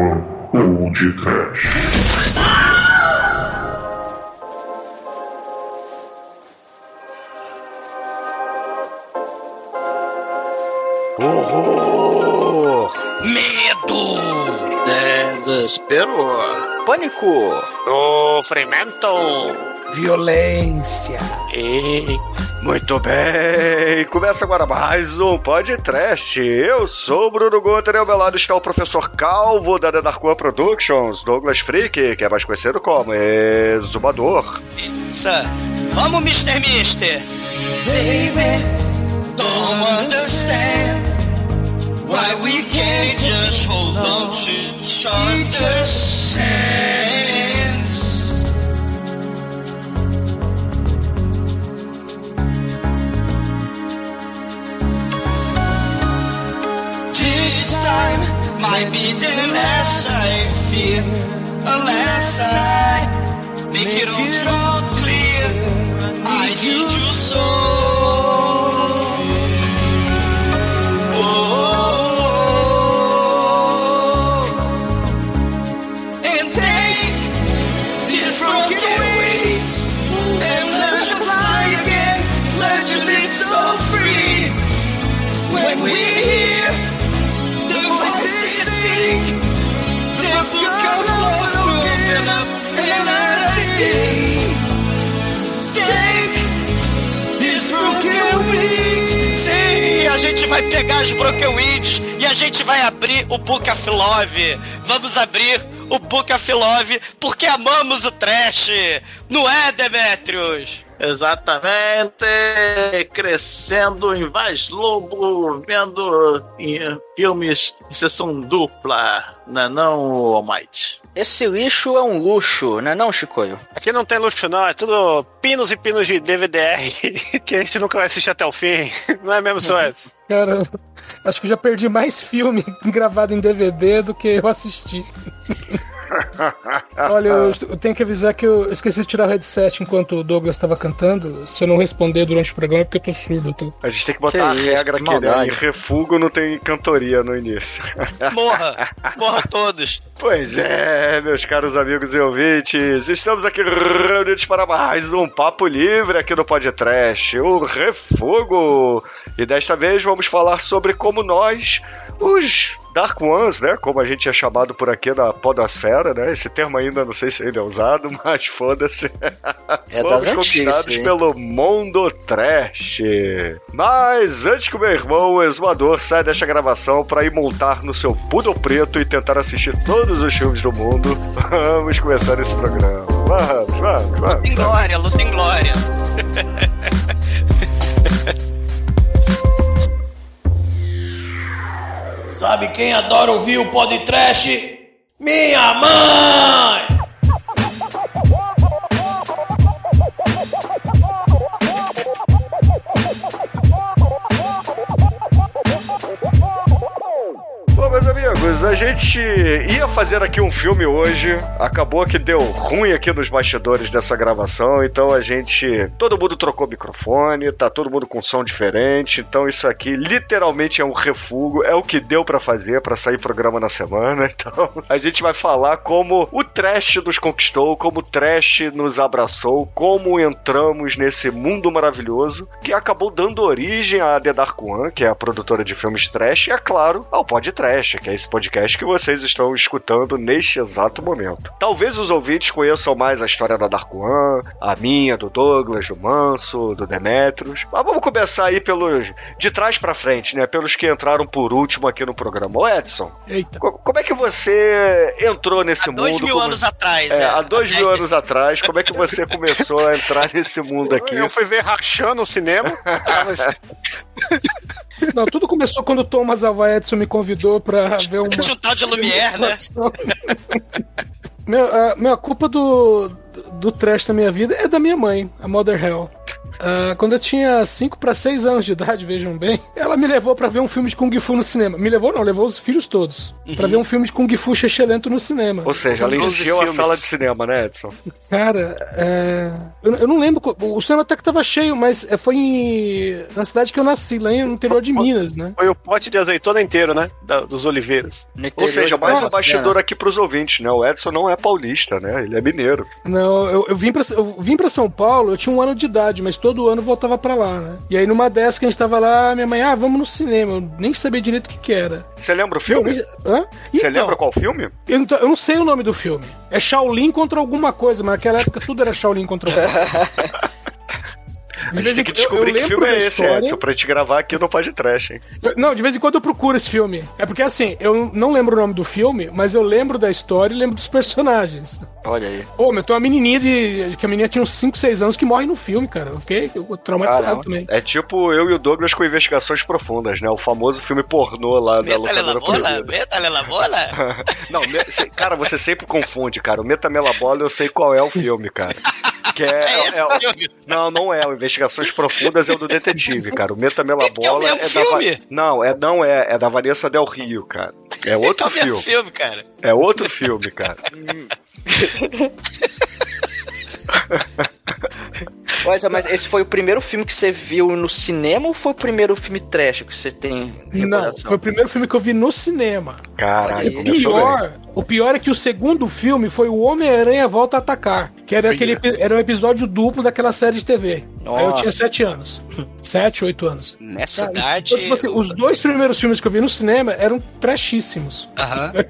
One de Trash. Desespero! Pânico! Sofrimento! Violência! E... Muito bem! Começa agora mais um podcast. Eu sou o Bruno Guter e ao meu lado está o professor Calvo da The Dark One Productions, Douglas Freak, que é mais conhecido como Exumador. Pizza! Vamos, Mr. Mister! Baby, don't understand why we can't just hold on to each hands. This time might be the last I fear, unless I make it all too clear. I need you so. A gente vai pegar as broken wings e a gente vai abrir o Book of Love. Vamos abrir o Book of Love porque amamos o trash. Não é, Demetrius? Exatamente! Crescendo em Vaz Lobo, vendo em filmes em sessão dupla, não é não, Almighty? Esse lixo é um luxo, não é não, Chicoio? Aqui não tem luxo, não. É tudo pinos e pinos de DVDR que a gente nunca vai assistir até o fim. Não é mesmo, Edson? Cara, acho que eu já perdi mais filme gravado em DVD do que eu assisti. Olha, eu, eu tenho que avisar que eu esqueci de tirar o headset enquanto o Douglas estava cantando. Se eu não responder durante o programa é porque eu tô surdo. Tá? A gente tem que botar Que a isso, regra que aqui, né? Em refugo não tem cantoria no início. Morra! Morra todos! Pois é, meus caros amigos e ouvintes, estamos aqui reunidos para mais um Papo Livre aqui no Podcast, o Refugo. E desta vez vamos falar sobre como nós, os Dark Ones, né? Como a gente é chamado por aqui na Podosfera, né? Esse termo ainda não sei se ainda é usado, mas foda-se. É Fomos das conquistados hein? pelo mundo trash. Mas antes que o meu irmão, o exumador, saia desta gravação para ir montar no seu poodle preto e tentar assistir todos os filmes do mundo, vamos começar esse programa. Vamos, vamos, vamos. Em glória, luta em glória! Sabe quem adora ouvir o podcast? Minha mãe! Bom, meus amigos, a gente ia fazer aqui um filme hoje, acabou que deu ruim aqui nos bastidores dessa gravação, então a gente. Todo mundo trocou microfone, tá todo mundo com som diferente, então isso aqui literalmente é um refúgio, é o que deu pra fazer pra sair programa na semana, então a gente vai falar como o trash nos conquistou, como o trash nos abraçou, como entramos nesse mundo maravilhoso que acabou dando origem à The Dark One, que é a produtora de filmes trash, e é claro, ao Pod Trash, que é esse podcast que vocês estão escutando neste exato momento. Talvez os ouvintes conheçam mais a história da Dark One, a minha, do Douglas, do Manso, do Demetrius. Mas vamos começar aí pelos de trás pra frente, né? Pelos que entraram por último aqui no programa. Ô Edson, Eita. co- como é que você entrou nesse Há mundo? dois mil Como- anos atrás, É, é. há dois mil anos atrás, como é que você começou a entrar nesse mundo aqui? Eu fui ver rachando no cinema. Não, tudo começou quando o Thomas Alva Edson me convidou pra ver uma. Um tal de Lumière, né? Meu, a, meu, a culpa do, do trash na minha vida é da minha mãe, a Mother Hell. Ah, quando eu tinha 5 para 6 anos de idade, vejam bem, ela me levou pra ver um filme de Kung Fu no cinema. Me levou não, levou os filhos todos. Pra ver um filme de Kung Fu xexelento no cinema. Ou seja, ela 12 encheu a sala de cinema, né, Edson? Cara, é... eu, eu não lembro. O cinema até que tava cheio, mas é, foi em... na cidade que eu nasci, lá no interior de Minas, né? Foi o pote de azeitona inteiro, né? Da- dos oliveiras. Ou seja, mais um bastidor aqui pros ouvintes, né? O Edson não é paulista, né? Ele é mineiro. Não, eu, eu vim pra, eu vim pra São Paulo, eu tinha um ano de idade, mas todo ano eu voltava pra lá, né? E aí numa dessas que a gente tava lá, minha mãe, ah, vamos no cinema. Eu nem sabia direito o que que era. Você lembra o filme? Você Então, lembra qual filme? Eu, eu não sei o nome do filme. É Shaolin contra alguma coisa, mas naquela época tudo era Shaolin contra alguma coisa. A gente tem que descobrir que filme é esse, Edson, pra gente gravar aqui no podcast, hein? Eu- Não, de vez em quando eu procuro esse filme. É porque assim, eu não lembro o nome do filme, mas eu lembro da história e lembro dos personagens. Olha aí. Pô, meu, tem uma menininha de. que a menina tinha uns 5, 6 anos que morre no filme, cara. Eu fiquei traumatizado Caramba. também. É tipo eu e o Douglas com investigações profundas, né? O famoso filme pornô lá da Métale locadora proibida. métale la bola. Não, me- cara, você sempre confunde, cara. O Metamela Bola eu sei qual é o filme, cara. Que é, É esse é- o filme? Não, não é. O Investigações Profundas é o do detetive, cara. O Metamela Então, é mesmo da. filme. Va- Não, é, não é. É da Vanessa Del Rio, cara. É É outro mesmo filme. filme, cara. É outro filme, cara. Olha, mas esse foi o primeiro filme que você viu no cinema ou foi o primeiro filme trash que você tem Não, foi o primeiro filme que eu vi no cinema. Caralho, O começou bem. pior, o pior é que o segundo filme foi o Homem-Aranha Volta a Atacar, que era, aquele, era um episódio duplo daquela série de TV. Aí eu Nossa. tinha 7 anos. 7, 8 anos. Nessa Cara, idade. Então, tipo assim, os dois primeiros filmes que eu vi no cinema eram trashíssimos. Aham.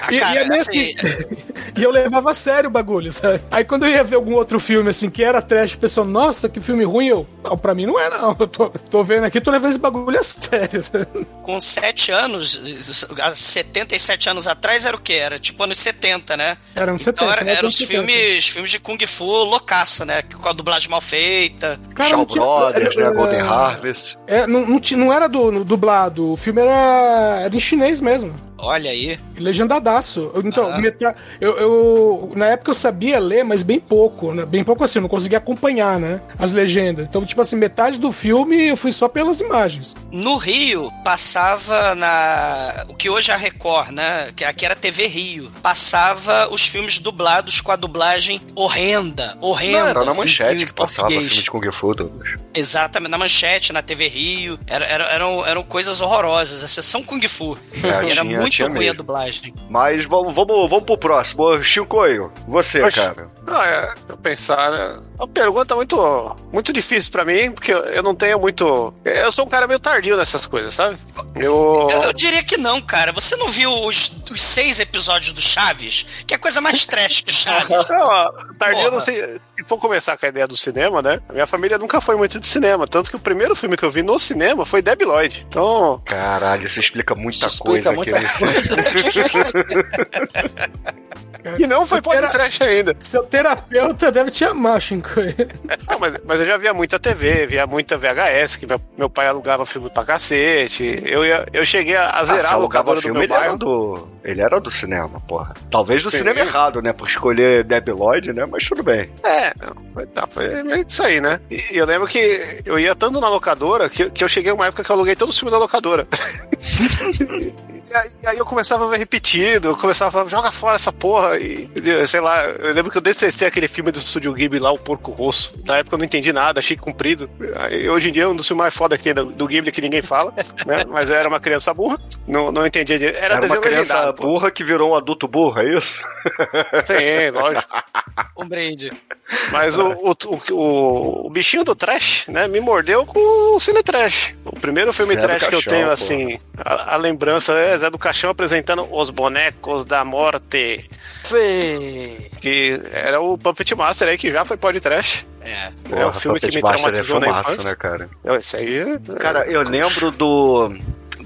Ah, E, e cara, é meio assim, assim, e eu levava a sério o bagulho, sabe? Aí quando eu ia ver algum outro filme, assim, que era trash, o pessoal, nossa, que filme ruim, eu, não, pra mim não é, não. Eu tô, tô vendo aqui, tô levando esse bagulho a sério. sabe? com 7 anos, há 77 anos atrás era o quê? Era tipo anos 70, né? Era uns Então 70, era, né? eram os Anos 70. filmes, filmes de Kung Fu loucaça, né? Com a dublagem mal feita. Cara, Shaw tinha- Brothers, né? é, Golden Harvest. É, não, não, não era do, dublado, o filme era, era em chinês mesmo. Olha aí. Legendadaço. Então, Aham. meta- eu, eu- Na época eu sabia ler, mas bem pouco, né? Bem pouco assim, eu não conseguia acompanhar, né? As legendas. Então, tipo assim, metade do filme eu fui só pelas imagens. No Rio, passava na. O que hoje é a Record, né? Que aqui era TV Rio. Passava os filmes dublados com a dublagem horrenda. Horrenda. Não, era na manchete que passava português. filme de Kung Fu, Douglas. Exatamente, na manchete, na TV Rio. Era, era- eram, eram coisas horrorosas. A sessão Kung Fu. É, era tinha- muito ruim a dublagem. Mas vamos, vamos, vamos pro próximo. Ô, Chicoio, você, cara. Ah, é, eu pensar, né? É uma pergunta muito, muito difícil pra mim, porque eu, não tenho muito. Eu sou um cara meio tardio nessas coisas, sabe? Eu. Eu, eu diria que não, cara. Você não viu os, os seis episódios do Chaves? Que é a coisa mais trash que Chaves. Não, tardio, eu Porra. não sei. Se for começar com a ideia do cinema, né? A minha família nunca foi muito de cinema. Tanto que o primeiro filme que eu vi no cinema foi Debi Lloyd. Então, Caralho, isso explica muita Isso coisa explica aqui muita nesse. E não foi Seu tera- podcast ainda. Seu terapeuta deve te amar, Shinko. Mas, mas eu já via muita TV, via muita VHS, que meu, meu pai alugava filme pra cacete. Eu, ia, eu cheguei a, a Ah, zerar a alugava locadora do filme, meu ele era bairro. do. Ele era do cinema, porra. Talvez do Sim. cinema errado, né? Por escolher Debbie Lloyd, né? Mas tudo bem. É, tá, foi meio isso aí, né? E, e eu lembro que eu ia tanto na locadora que, que eu cheguei uma época que eu aluguei todo o filme da locadora. e, aí, eu começava a ver repetido, eu começava a falar, joga fora essa porra. E, sei lá, eu lembro que eu detestei aquele filme do Studio Ghibli lá, O Porco Rosso. Na época eu não entendi nada, achei comprido. Aí, hoje em dia é um dos filmes mais foda que tem do, do Ghibli que ninguém fala, né? Mas eu era uma criança burra, não, não entendia direito. Era, Era, uma criança burra que virou um adulto burro, é isso? Sim, lógico. Um brinde. Mas o, o, o, o bichinho do trash, né, me mordeu com o Cine Trash. O primeiro filme Zé do trash que eu tenho, assim, a, a lembrança é Zé do Caixão apresentando Os Bonecos da Morte, Fê. que era o Puppet Master aí, que já foi pod trash. É. é um filme que me traumatizou é na infância. né, cara? Eu, Esse aí... é- Cara, eu lembro do.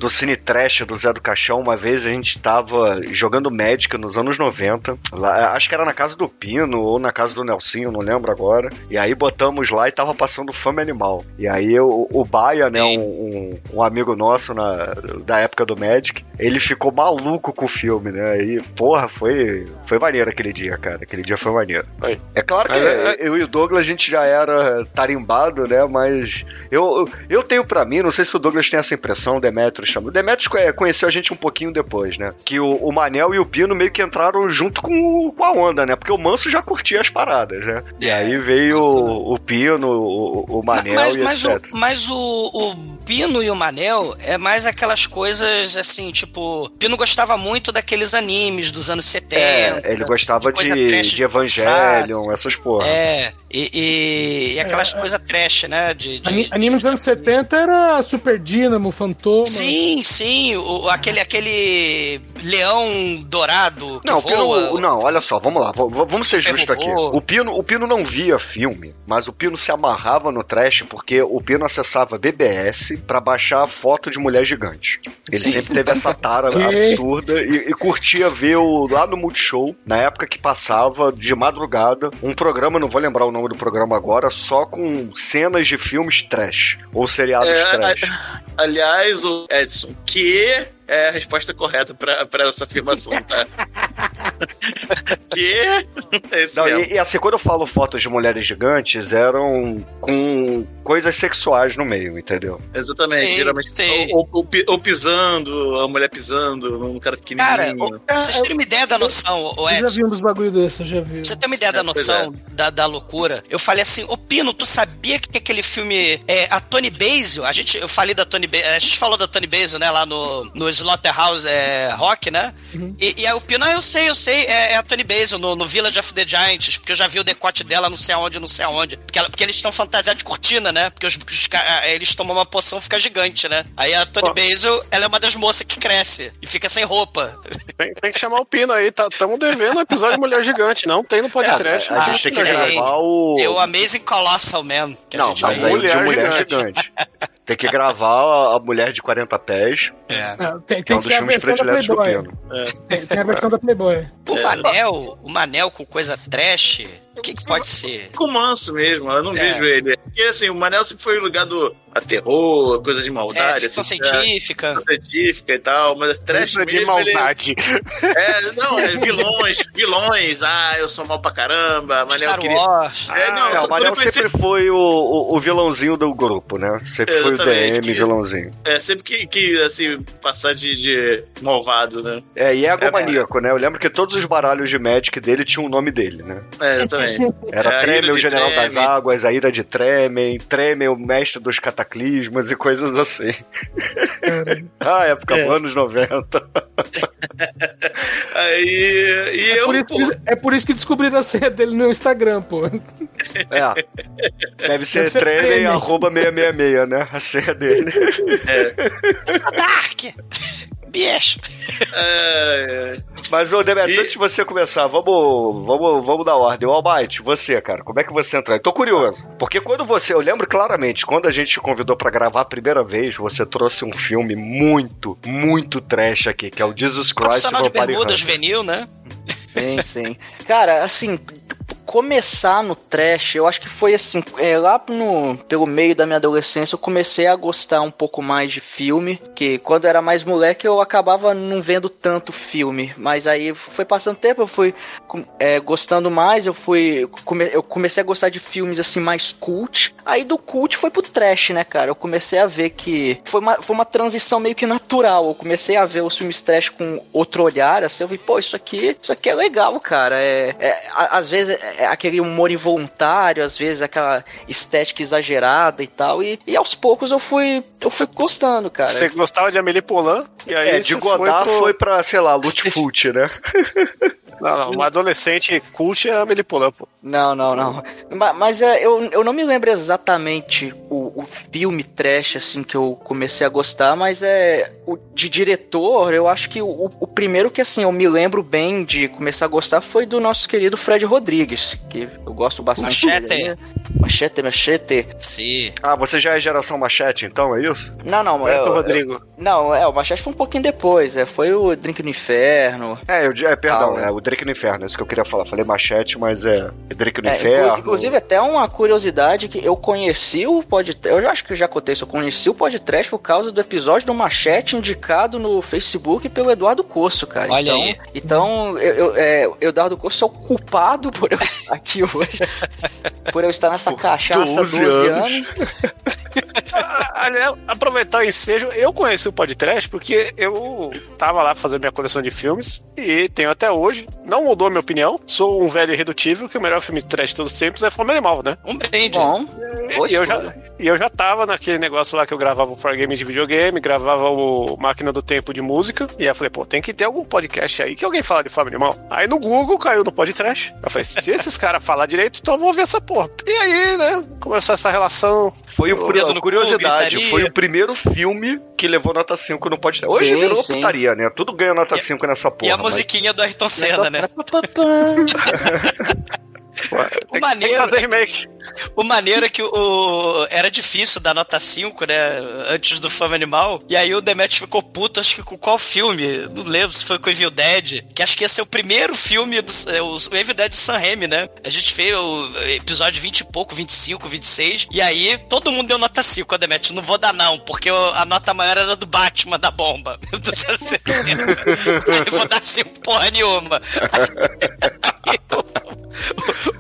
Do Cine Trash do Zé do Caixão, uma vez a gente tava jogando Magic nos anos 90. Lá, acho que era na casa do Pino ou na casa do Nelsinho, não lembro agora. E aí botamos lá e tava passando Fame Animal. E aí o, o Baia, né, um, um, um amigo nosso na, da época do Magic, ele ficou maluco com o filme, né? E, porra, foi, foi maneiro aquele dia, cara. Aquele dia foi maneiro. Foi. É claro que Mas é- eu e o Douglas a gente já era tarimbado, né? Mas eu, eu tenho pra mim, não sei se o Douglas tem essa impressão, Demetrius chama. O Demetrius conhe- conheceu a gente um pouquinho depois, né? Que o, o Manel e o Pino meio que entraram junto com, o- com a onda, né? Porque o Manso já curtia as paradas, né? E É, aí veio o, o Pino, o, o Manel mas, e mas, o, etc. mas o, o Pino e o Manel é mais aquelas coisas assim, tipo, Pino gostava muito daqueles animes dos anos 70. É, ele gostava de, de de Evangelion, essas porra. É, e, e- e aquelas coisas trash, né? De, de- Ani- Anime dos anos 70 era Super Dínamo, Fantoma. Sim, sim, o, aquele, aquele leão dourado que Não, o voa. Pino, não, olha só, vamos lá, vamos ser Super justos aqui. O Pino, o Pino não via filme, mas o Pino se amarrava no trash porque o Pino acessava BBS pra baixar foto de mulher gigante. Ele Sim. sempre teve essa tara absurda e, e curtia ver o, lá no Multishow, na época que passava de madrugada, um programa, não vou lembrar o nome do programa agora, só com cenas de filmes trash ou seriados É, trash. Aliás, o Edson, que é a resposta correta pra, pra essa afirmação, tá? que é Não, e, e assim, quando eu falo fotos de mulheres gigantes, eram com coisas sexuais no meio, entendeu? Exatamente, Sim, geralmente. sim. Ou, ou- ou pisando, a mulher pisando num cara Cara, pequenininho. o- vocês têm uma ideia da noção, o Eu já vi um dos bagulho desses, eu já vi. Você tem uma ideia da É, noção da, da loucura? Eu falei assim, ô Pino, tu sabia que aquele filme é a Tony Basil? A gente, eu falei da Tony Basil, a gente falou da Tony Basil, né, lá no, no Slaughterhouse é, Rock, né? E, e aí o Pino, ah, eu sei, eu sei, é, é a Tony Basil no, no Village of the Giants, porque eu já vi o decote dela não sei aonde, não sei aonde. Porque, ela- porque eles estão fantasiados de cortina, né? Porque os, os eles tomam uma poção fica gigante, né? Aí a Tony. Basil, ela é uma das moças que cresce e fica sem roupa. Tem, tem que chamar o Pino aí. Estamos devendo um episódio de Mulher Gigante. Não tem no podcast. a não gente tem que é, gravar o. Tem o Amazing Colossal Man. que a Não, gente mas aí Mulher de mulher gigante. gigante. Tem que gravar a mulher de 40 pés, É. Ah, tem, que é tem um que ser a versão da do Playboy. Pino. Tem, tem a versão da Playboy. O Manel, o Manel com coisa trash, o que, que pode ser? Com manso mesmo, eu não É. vejo ele. Porque assim, o Manel sempre foi ligado a terror, coisa de É, maldade, ficção assim, científica. é, científica e tal, mas trash Isso é de mesmo, ele- maldade. É, não, é vilões, vilões, ah, eu sou mal pra caramba, Manel Star queria. Wars. É, não, É, o quando Manel sempre foi o, o, o vilãozinho do grupo, né? Sempre foi o DM que- vilãozinho. É, sempre que, que assim, passar de, de malvado, né? É, e é egomaníaco, né? Eu lembro que todos os baralhos de Magic dele tinham o nome dele, né? É, exatamente. Era É, a Treme, ira o de General das Treme. Águas, a Ira de Tremem, Tremem, o Mestre dos Cataclismas e coisas assim. ah, época É. dos anos 90. Aí. E eu. Por isso pô, é por isso que descobriram a senha dele no Instagram, pô. É. Deve ser, Tremem. arroba 666, né? A senha dele. Dark! Bicho! é, Mas, ô, Demetrius, E- antes de você começar, vamos, vamos, vamos dar ordem. O Almighty, você, cara, como é que você entrou? aí? Tô curioso. Porque quando você. Eu lembro claramente, quando a gente te convidou pra gravar a primeira vez, você trouxe um filme muito, muito trash aqui, que é o Jesus Christ Profissional de bermuda juvenil, né? Sim, sim. Cara, assim, começar no trash, eu acho que foi assim, é, lá no, pelo meio da minha adolescência eu comecei a gostar um pouco mais de filme, que quando eu era mais moleque eu acabava não vendo tanto filme, mas aí foi passando tempo, eu fui é, gostando mais, eu fui, come- eu comecei a gostar de filmes assim mais cult, aí do cult foi pro trash, né, cara, eu comecei a ver que foi uma, foi uma transição meio que natural, eu comecei a ver os filmes trash com outro olhar, assim, eu vi, pô, isso aqui, isso aqui é legal, cara, é, é, às vezes é aquele humor involuntário, às vezes aquela estética exagerada e tal, e, e aos poucos eu fui, eu fui gostando, cara. Você gostava de Amélie Poulain? E aí É, de Godard pro- foi pra, sei lá, Lutfoot, né? Não, não, uma adolescente cult é a Amelie Poulain, pô. Não, não, não. Ma- Mas, é, eu, eu não me lembro exatamente o, o filme trash, assim, que eu comecei a gostar, mas é. O, de diretor, eu acho que o, o primeiro que, assim, eu me lembro bem de começar a gostar foi do nosso querido Fred Rodrigues, que eu gosto bastante Machete. dele. né? Machete, machete. Sim. Ah, você já é geração machete, então, é isso? Não, não, Beto é, Rodrigo. não, é, o Machete foi um pouquinho depois, é, foi o Drink no Inferno. É, eu, é perdão, Ah, é o Drake no Inferno, é isso que eu queria falar. Falei machete, mas é Drake no É, Inferno. inclu- Inclusive, até uma curiosidade que eu conheci o podcast. Eu já acho que já contei isso. Eu conheci o podcast por causa do episódio do Machete indicado no Facebook pelo Eduardo Coço, cara. Olha então, aí. Então, eu, eu, é, o Eduardo Coço é o culpado por eu estar aqui hoje. por eu estar nessa cachaça há 12 12 anos. anos. Aliás, aproveitar o ensejo, eu conheci o podcast porque eu tava lá fazendo minha coleção de filmes e tenho até hoje, não mudou a minha opinião, sou um velho irredutível que o melhor filme de trash de todos os tempos é Fome Animal, né? Um brinde. Bom, E eu, já, e eu já tava naquele negócio lá que eu gravava o For Games de videogame, gravava o Máquina do Tempo de música. E aí eu falei, pô, tem que ter algum podcast aí que alguém fala de Fome Animal. Aí no Google caiu no podcast. Eu falei, se esses caras falar direito, então eu vou ver essa porra. E aí, né? Começou essa relação. Foi o, Dedo no cu, curiosidade, gritaria. foi o primeiro filme que levou nota 5 no podcast. Hoje Sim, virou sim. putaria, né? Tudo ganha nota 5 nessa porra. e a mas- musiquinha do Ayrton Senna, né? O que- tem que maneiro, fazer remake. O maneiro é que o, era difícil dar nota 5, né? Antes do Fama Animal. E aí o Demet ficou puto, acho que com qual filme? Não lembro se foi com Evil Dead. Que acho que ia ser o primeiro filme do é, o, o Evil Dead de Sam Raimi, né? A gente fez o episódio 20 e pouco, 25, 26. E aí todo mundo deu nota 5, a Demet. Não vou dar não, porque o- a nota maior era do Batman, da bomba. Eu vou dar 5 porra nenhuma. Aí,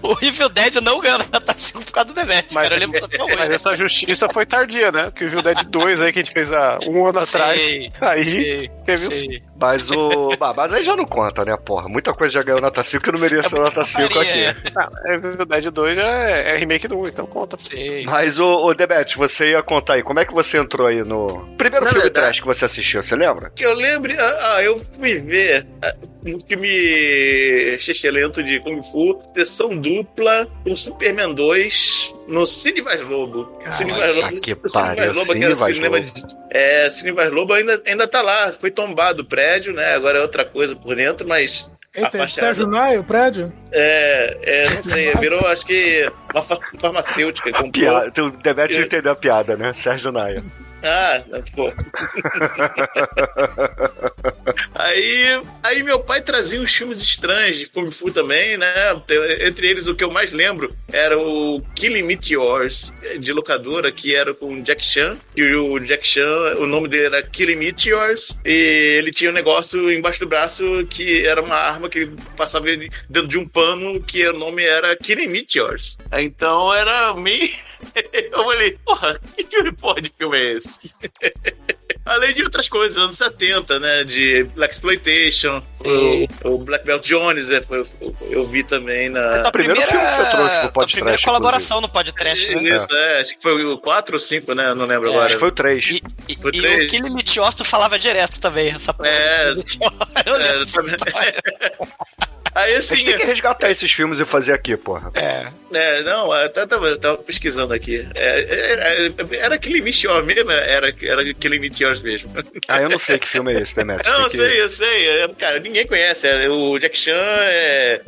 o, o Evil Dead não ganhou nota 5 por causa do Demet, cara. Eu lembro disso até hoje. Mas essa justiça foi tardia, né? Que o Evil Dead 2 aí que a gente fez há um ano atrás. Sei, Aí sei, teve sei. Mas o. bah, mas aí já não conta, né, porra? Muita coisa já ganhou nota 5 que não merecia nota 5 Maria, aqui. Ah, Evil Dead 2 já é, é remake do 1, então conta. Sei. Mas, o, o Debete, você ia contar aí, como é que você entrou aí no. Primeiro Na filme verdade- trash que você assistiu, você lembra? Que eu lembre. Ah, ah, eu fui ver ah, um filme xixelento de Kung Fu, sessão dupla, o Superman 2 no Cine Vaz Lobo. Cine Vaz Lobo, que o Cine pariu, Vaz Lobo, que Cine era Vaz cinema Lobo. de. É, Cine Vaz Lobo ainda, ainda tá lá. Foi tombado o prédio, né? Agora é outra coisa por dentro, mas. Eita, é Sérgio. Nai, o prédio? É, é, não sei, virou acho que uma fa- farmacêutica. Comprou. Piada. O entendeu a piada, né? Sérgio Naia. Ah, pô. aí, aí meu pai trazia uns filmes estranhos de Kung Fu também, né? Entre eles, o que eu mais lembro era o Killing Meteors, de locadora, que era com Jack Chan. E o Jack Chan, o nome dele era Killing Meteors. E ele tinha um negócio embaixo do braço que era uma arma que passava dentro de um pano, que o nome era Killing Meteors. Então era meio. Eu falei, porra, que filme porra de filme é esse? Além de outras coisas, anos 70, né? De Black Exploitation, o, o Black Belt Jones, é, foi- eu, eu vi também na. O primeiro filme que você trouxe pro tua podcast, primeira colaboração no podcast, né? Isso, é, acho que foi o 4 ou 5, né? Não lembro É, agora. Acho que foi o 3. E, e, Foi e três. o Killing Meteor tu falava direto também, essa porra. É. Eu É, Aí A assim. gente tem que resgatar esses filmes e fazer aqui, porra. É. É, não, eu tava, pesquisando aqui. É, é, é, era aquele Meteor mesmo? Era, era aquele Meteors mesmo. Ah, eu não sei que filme é esse, Debete. Não, eu que- sei, eu sei. É, Cara, ninguém conhece. É, O Jack Chan é,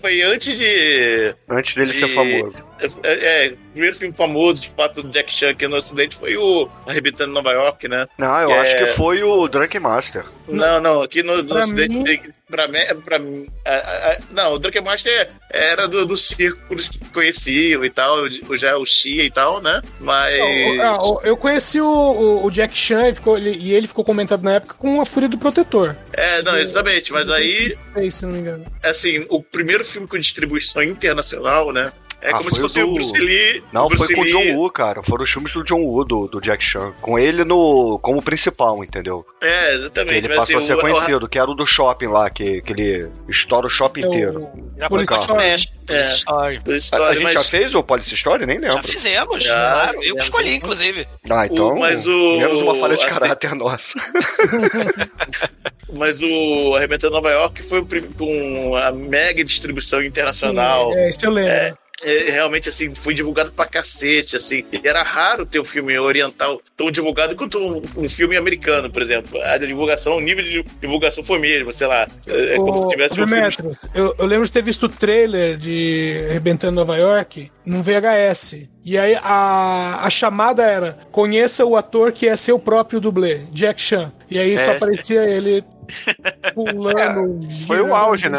foi antes de. Antes dele ser de- famoso. É, é, o primeiro filme famoso de fato do Jack Chan aqui no Ocidente foi o Arrebentando Nova York, né? Não, eu É. acho que foi o Drunk Master. Não, não, aqui no, no Pra Ocidente mim- tem. Pra mim, pra mim a- a- a- não, o Drunken Master era do, do círculos que conheciam e tal, o- já o Xia e tal, né? Mas. Ah, o- Eu conheci o, o- o Jack Chan e, ficou, ele, e ele ficou comentado na época com a Fúria do Protetor. É, não, exatamente, mas aí, Sei, se não me engano. assim, o primeiro filme com distribuição internacional, né? É Ah, como se o fosse o do- Bruce Lee. Não, o Bruce foi com o Lee- John Woo, cara. Foram os filmes do John Woo, do, do Jack Chan. Com ele no, como principal, entendeu? É, Que exatamente. ele mas, passou a assim, ser o- o- conhecido, que era o do shopping lá, que, que ele estoura o shopping inteiro. É o Police. Story. É, A, a gente mas- já fez o Police Story? Nem lembro. Já fizemos, Já, claro. Eu já que escolhi, inclusive. Ah, então, O- mas o- menos uma falha de assim- caráter nossa. mas o Arrebentando Nova York foi o prim- com a mega distribuição internacional. É, isso eu lembro. É, é, realmente, assim, foi divulgado pra cacete, assim. E era raro ter um filme oriental tão divulgado quanto um, um filme americano, por exemplo. A divulgação, o nível de divulgação foi mesmo, sei lá. É, é como se tivesse um filme... Eu, eu lembro de ter visto o trailer de Arrebentando Nova York num VHS. E aí a, a chamada era: conheça o ator que é seu próprio dublê, Jack Chan. E aí só É. aparecia ele pulando. foi o auge, né?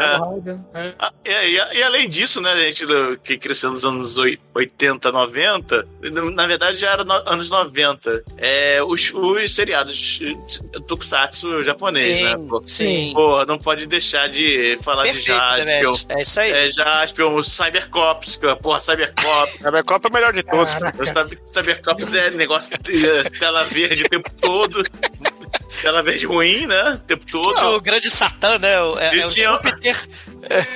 É. Ah, é, e, e além disso, né, a gente que cresceu nos anos oi- 80, 90, na verdade já era no- anos 90, é, os, os seriados tokusatsu japonês, né? Pô, sim. Pô, não pode deixar de falar Perfeito, de Jaspion. Demetrius. É isso aí. É, Jaspion, o Cybercops, que, porra, Cybercops. Cybercop é o melhor de todos. Caraca. O Cyber- Cybercops é negócio de eh, tela verde o tempo todo. tela verde ruim, né? O tempo todo. Tinha o grande Satã, né? O- É, é o tinha- Júpiter.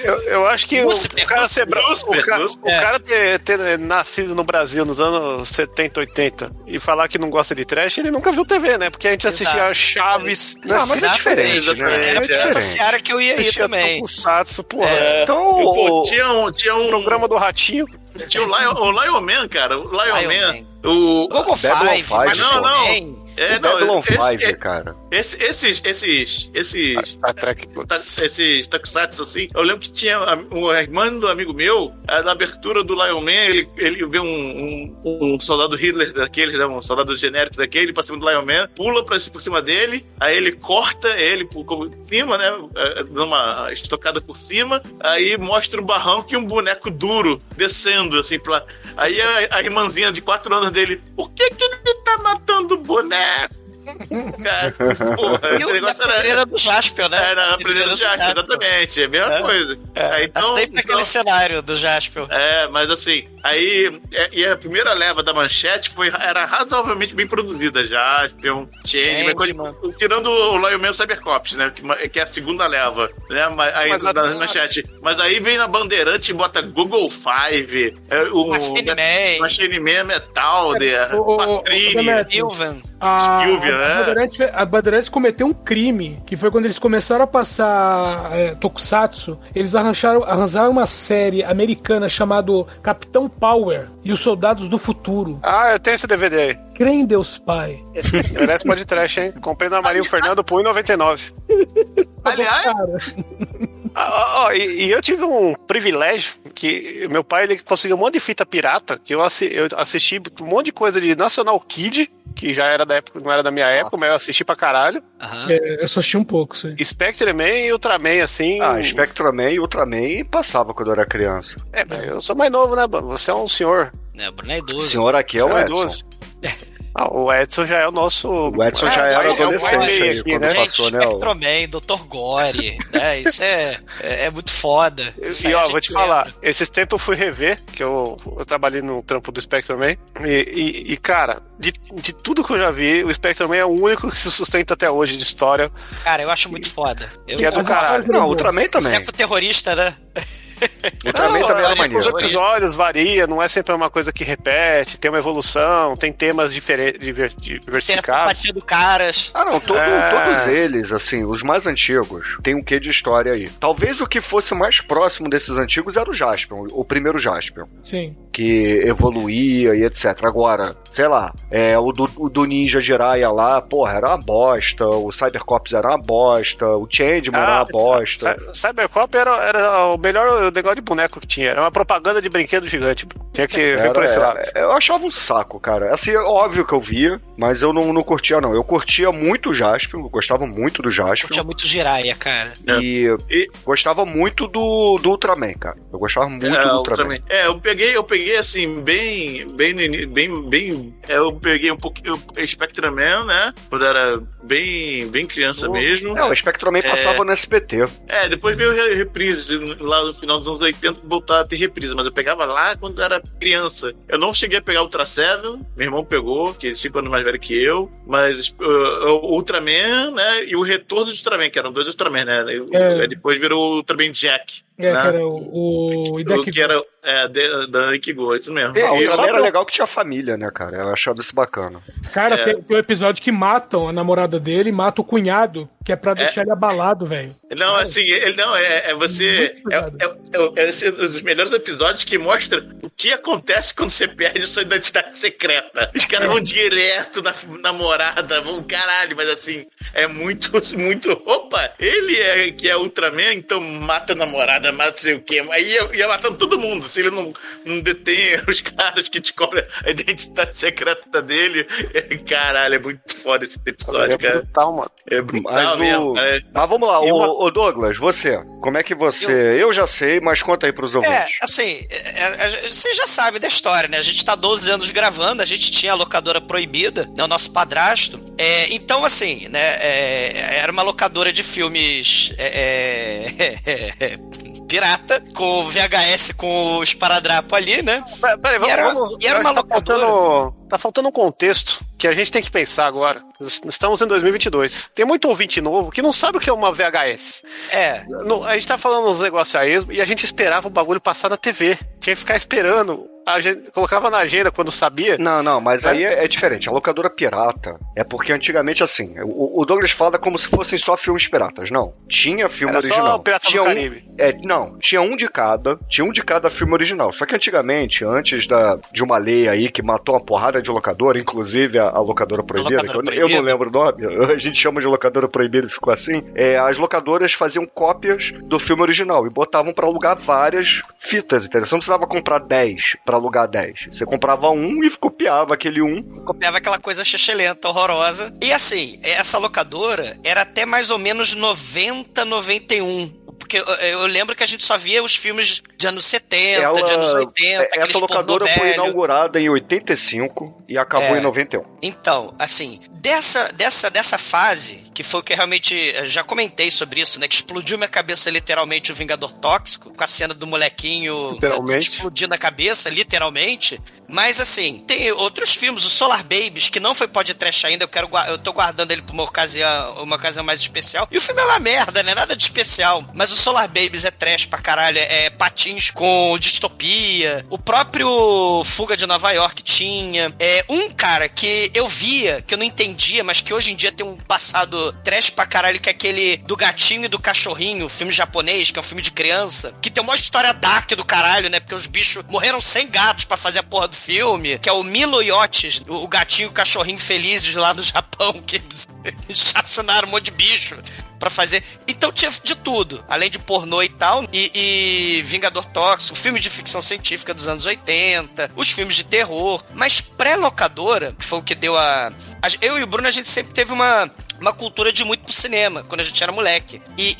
Eu, eu acho que o, Lúcifer, o cara, ser bra- Lúcifer, o cara, Lúcifer. o cara ter, ter nascido no Brasil nos anos 70, 80 e falar que não gosta de trash, ele nunca viu TV, né? Porque a gente assistia Exato. Chaves, Não, mas é diferente, né? Exatamente, É Era essa diferente. seara que eu ia ir assistia também. Tokusatsu, porra. É, Então, e, pô, o- tinha um, tinha um Programa do Ratinho. Tinha o Lion, o Lion Man, cara. O Lion, Lion Man. Man. O. Babylon Google Five, Five, mas não, não. É, o Babylon esse- 5, é- cara. Esse- esses. Esses. Esses. A Trek. tá- Esses tokusatsu assim, eu lembro que tinha a- um irmão do amigo meu, eh, na abertura do Lion Man, ele, ele vê um, um, um soldado Hitler daquele, né, um soldado genérico daquele, pra cima do Lion Man, pula pra, por cima dele, aí ele corta ele por por cima, né, eh, numa estocada por cima, aí mostra o barranco e um boneco duro descendo, assim, pra... Aí a, a irmãzinha de quatro anos dele, por que que ele tá matando o boneco? Cara, porra, E o negócio era... primeira do Jaspion, né? Era a primeira do Jaspion, exatamente. É a mesma É. coisa. É, Aí, então, sempre então- aquele cenário do Jaspion. é, mas assim, aí é, e a primeira leva da manchete foi, era razoavelmente bem produzida. Jaspion, Changeman, coisa- Changeman. tirando o Lion Man Cybercops, né? Que, que é a segunda leva, né? Mas, aí Mas a- da manchete. Mas aí vem na Bandeirante e bota Google Five, é, o Machine Man. Machine Man Metal, Ô, ô, ô, ô, Patrine. Ilvan. A, Silvia, a, né? Bandeirantes, a Bandeirantes cometeu um crime, que foi quando eles começaram a passar é, Tokusatsu, eles arranjaram, arranjaram uma série americana chamada Capitão Power e os Soldados do Futuro. Ah, eu tenho esse DVD aí. Crê em Deus Pai. Merece pode trash, hein? Comprei na Marinho Fernando por 1,99. Aliás, Ah, ó, e, e eu tive um privilégio que meu pai ele conseguiu um monte de fita pirata que eu, assi- eu assisti um monte de coisa de National Kid que já era da época, não era da minha época, mas eu assisti pra caralho. Aham. é, eu só assisti um pouco, isso aí. Spectreman e Ultraman, assim. Ah, Spectraman e Ultraman passava quando eu era criança. É, mas eu sou mais novo, né, Bruno? Você é um senhor. É, o Bruno é O idoso. senhor aqui é Você o é Edson. idoso. Ah, o Edson já é o nosso. O Edson Ah, já é era o é o adolescente meio aí, aqui, quando né? Gente, passou, né? o- Spectroman, Dr. Gore, né? Isso é, é, é muito foda. Isso E ó, vou gente te falar, lembra. esses tempos eu fui rever, que eu, eu trabalhei no trampo do Spectreman, e, e, e, cara, de, de tudo que eu já vi, o Spectreman é o único que se sustenta até hoje de história, Cara, eu acho muito foda. Eu, que é do caralho. Não, o Ultraman também. Sempre o terrorista, né? Ultraman também era Os maneiro. episódios varia, não é sempre uma coisa que repete, tem uma evolução, tem temas diferentes, diver- Tem a diversificados. simpatia do caras. Ah, não, todo- É. todos eles, assim, os mais antigos, tem um quê de história aí. Talvez o que fosse mais próximo desses antigos era o Jaspion, o primeiro Jaspion, Sim. que evoluía e etc. Agora, sei lá, é, o, do, o do Ninja Jiraiya lá, porra, era uma bosta, o Cybercops era uma bosta, o Changeman era uma bosta. Cy- Cybercop era, era o melhor negócio de boneco que tinha. Era uma propaganda de brinquedo gigante. Tinha que ver Era- por esse lado. é, eu achava um saco, cara. Assim, é óbvio que eu via, mas eu não, não curtia, não. Eu curtia muito o Jaspion, eu gostava muito do Jaspion. Tinha muito Jiraiya, cara. E, E- gostava muito do, do Ultraman, cara. Eu gostava muito É, do o Ultraman. Ultraman. É, eu peguei, eu peguei assim, bem, bem, bem, bem, é, eu peguei um pouquinho o Spectraman, né, quando era bem, bem criança mesmo. É, o Spectroman passava no SBT. É, depois veio re- reprise, lá no final dos anos 80, voltar a ter reprise, mas eu pegava lá quando era criança. Eu não cheguei a pegar Ultra Seven, meu irmão pegou, que é 5 anos mais velho que eu, mas uh, o Ultraman, né, e o retorno de Ultraman, que eram dois Ultraman, né, e- É. depois virou o Ultraman Jack. É, Né? que era o, o O Hideki que era é, de- da Ikigo, isso mesmo. Ah, E- o só também era legal que tinha família, né, cara? Eu achava isso bacana. Cara, É. tem, tem um episódio que matam a namorada dele, matam o cunhado, que é pra deixar ele abalado, velho. Não, assim, ele não, é, é você. É, é, é, é é um dos melhores episódios que mostra que acontece quando você perde sua identidade secreta. Os caras vão direto na namorada, vão caralho, mas assim, é muito, muito. Opa, ele é que é Ultraman, então mata a namorada, mata não sei o quê. Aí ia, ia matando todo mundo. Se ele não, não detém os caras que descobrem a identidade secreta dele. é, caralho, é muito foda esse É episódio, cara. brutal, mano. É brutal Mas, o... mesmo. É, mas vamos lá, ô, uma- ô Douglas, você, como é que você. Eu, já sei, mas conta aí pros É, ouvintes. assim, é, é, você já sabe da história, né? A gente tá 12 anos gravando, a gente tinha a locadora proibida, né? O nosso padrasto. É, então, assim, né? é, era uma locadora de filmes é, é, é, pirata, com VHS com o esparadrapo ali, né? Pera- Peraí, vamos, E era- vamos. e era uma tá faltando, tá faltando um contexto que a gente tem que pensar agora. Estamos em 2022. Tem muito ouvinte novo que não sabe o que é uma VHS. É. No- a gente tá falando uns negócios a esmo e a gente esperava o bagulho passar na TV. Tinha que ficar esperando. A gente colocava na agenda quando sabia. Não, não, mas aí é, é diferente. A locadora pirata é porque antigamente, assim, o, o Douglas fala como se fossem só filmes piratas. Não. Tinha filme Era só original. Piratas do tinha um, Caribe. É, não, tinha um de cada, tinha um de cada filme original. Só que antigamente, antes da, de uma lei aí que matou uma porrada de locadora, inclusive a, a locadora proibida, locadora que eu, eu não lembro o nome, a gente chama de locadora proibida e ficou assim. É, as locadoras faziam cópias do filme original e botavam pra alugar várias fitas, entendeu? Você não precisava comprar 10 pra alugar 10. Você comprava um e copiava aquele um. copiava aquela coisa chechelenta, horrorosa. E assim, essa locadora era até mais ou menos 90, 91. Porque eu, eu lembro que a gente só via os filmes de anos 70, Ela- de anos 80. aqueles essa locadora foi inaugurada em 85 e acabou É. em 91. Então, assim, dessa, dessa, dessa fase, que foi o que eu realmente eh, já comentei sobre isso, né? Que explodiu minha cabeça literalmente o Vingador Tóxico, com a cena do molequinho explodindo a cabeça, literalmente. Mas assim, tem outros filmes, o Solar Babies, que não foi podcast ainda, eu quero eu tô guardando ele pra uma ocasião, uma ocasião mais especial. E o filme é uma merda, né? Nada de especial. Mas o Solar Babies é trash pra caralho, é, patins com distopia. O próprio Fuga de Nova York tinha. É um cara que eu via, que eu não entendia, mas que hoje em dia tem um passado trash pra caralho, que é aquele do gatinho e do cachorrinho, filme japonês, que é um filme de criança, que tem uma história dark do caralho, né? Porque os bichos morreram sem gatos pra fazer a porra do filme, que é o Milo Yachts, o o gatinho e o cachorrinho felizes lá no Japão, que assassinaram um monte de bicho pra fazer. Então tinha de tudo, além de pornô e tal, e, e Vingador Tóxico, filme de ficção científica dos anos 80, os filmes de terror, mas pré-locadora, que foi o que deu a- Eu e o Bruno, a gente sempre teve uma. Uma cultura de muito pro cinema, quando a gente era moleque. E,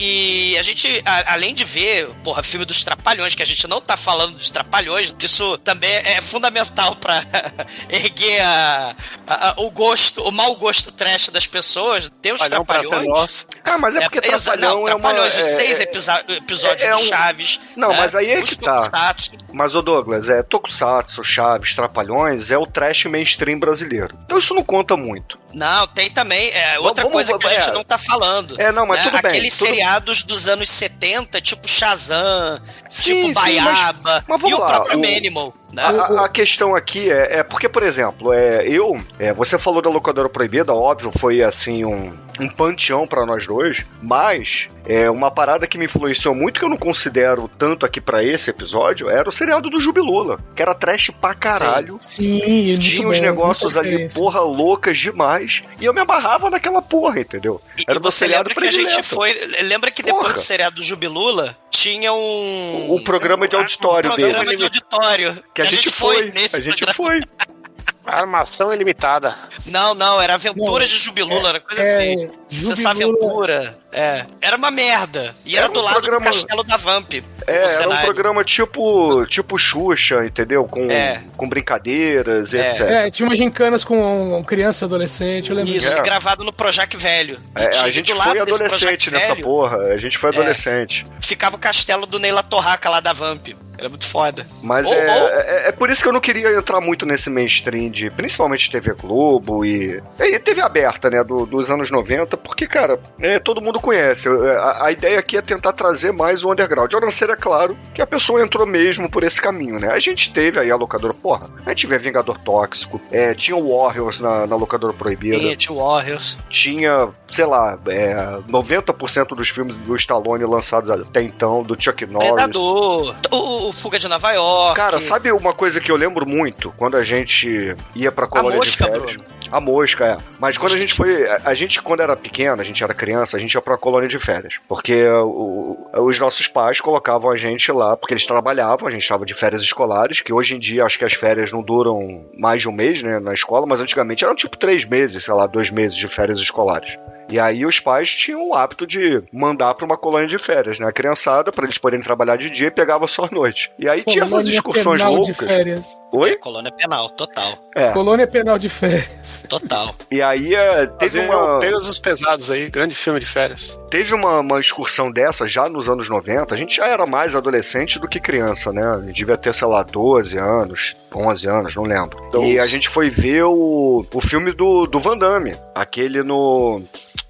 e a gente, a- além de ver, porra, filme dos Trapalhões, que a gente não tá falando dos Trapalhões, que isso também é fundamental pra erguer a- a- a- o gosto, o mau gosto trash das pessoas. Tem os Olhão Trapalhões. nosso. Ah, mas é porque exa- Trapalhão não, é uma... Trapalhões de é- seis é- episódios é um- Chaves. Não, né? mas aí é Os que tá. Tokusatsu. Mas, ô Douglas, é Tokusatsu, Chaves, Trapalhões, é o trash mainstream brasileiro. Então isso não conta muito. Não, tem também. É, outra Coisa que a é. gente não tá falando. É, não, mas né? tudo bem, Aqueles tudo- seriados dos anos 70, tipo Shazam, Sim, tipo sim, mas- Baiaba, mas vamos e o lá, próprio o- Manimal. Né? A, a- questão aqui é, é porque, por exemplo, é, eu, é, você falou da locadora proibida, óbvio, foi assim um, um panteão pra nós dois, mas é uma parada que me influenciou muito que eu não considero tanto aqui pra esse episódio era o seriado do Jubilula, que era trash pra caralho. Sim, muito Tinha bom, uns negócios ali, porra, loucas demais. E eu me amarrava naquela porra, entendeu? Era e o você seriado lembra que a gente foi. Lembra que depois Porra. do seriado do Jubilula tinha um. O programa de auditório um dele. programa de auditório. Que a, gente foi, nesse a gente programa. foi. Armação ilimitada. Não, não, era Aventuras Não, de Jubilula, era coisa é, assim. Jubilula- Aventura. É. Era uma merda. E era, Era do um lado programa- do castelo da Vamp. É, era um programa tipo, tipo Xuxa, entendeu? Com, É. com brincadeiras, É. etc. É, tinha umas gincanas com criança, adolescente, eu lembro Isso, É. gravado no Projac Velho. E É, tinha a gente do foi adolescente nessa Velho, porra. A gente foi adolescente. Ficava o castelo do Neila Torraca lá da Vamp. Era muito foda. Mas Ou- é, ou- é, é por isso que eu não queria entrar muito nesse mainstream de principalmente TV Globo e, e TV aberta, né? do- dos anos 90, porque, cara, é, todo mundo mundo conhece. A, a ideia aqui é tentar trazer mais o underground. A não ser, é claro, que a pessoa entrou mesmo por esse caminho, né? A gente teve aí a locadora, porra, a gente vê Vingador Tóxico, é, tinha o Warriors na, na locadora proibida, Tinha, tinha Warriors. tinha, sei lá, é, 90% dos filmes do Stallone lançados até então, do Chuck Norris. Predador. O, o Fuga de Nova York. Cara, sabe uma coisa que eu lembro muito quando a gente ia pra colônia mosca, de férias? Bruno. A mosca, é. Mas quando a gente foi. A, a gente, quando era pequeno, a gente era criança, a gente ia pra colônia de férias. Porque o- os nossos pais colocavam a gente lá, porque eles trabalhavam, a gente estava de férias escolares, que hoje em dia acho que as férias não duram mais de um mês, né, na escola, mas antigamente eram tipo três meses, sei lá, dois meses de férias escolares. E aí os pais tinham o hábito de mandar pra uma colônia de férias, né? A criançada, pra eles poderem trabalhar de dia, e pegava só à noite. E aí tinha essas Colônia excursões penal loucas. de férias. Oi? Colônia penal, total. É. Colônia penal de férias. Total. E aí é, teve Fazer uma, Pegas os Pesados aí, grande filme de férias. teve uma, uma excursão dessa já nos anos 90. A gente já era mais adolescente do que criança, né? A gente devia ter, sei lá, 12 anos, 11 anos, não lembro. Doze. E a gente foi ver o, o filme do, do Van Damme, aquele no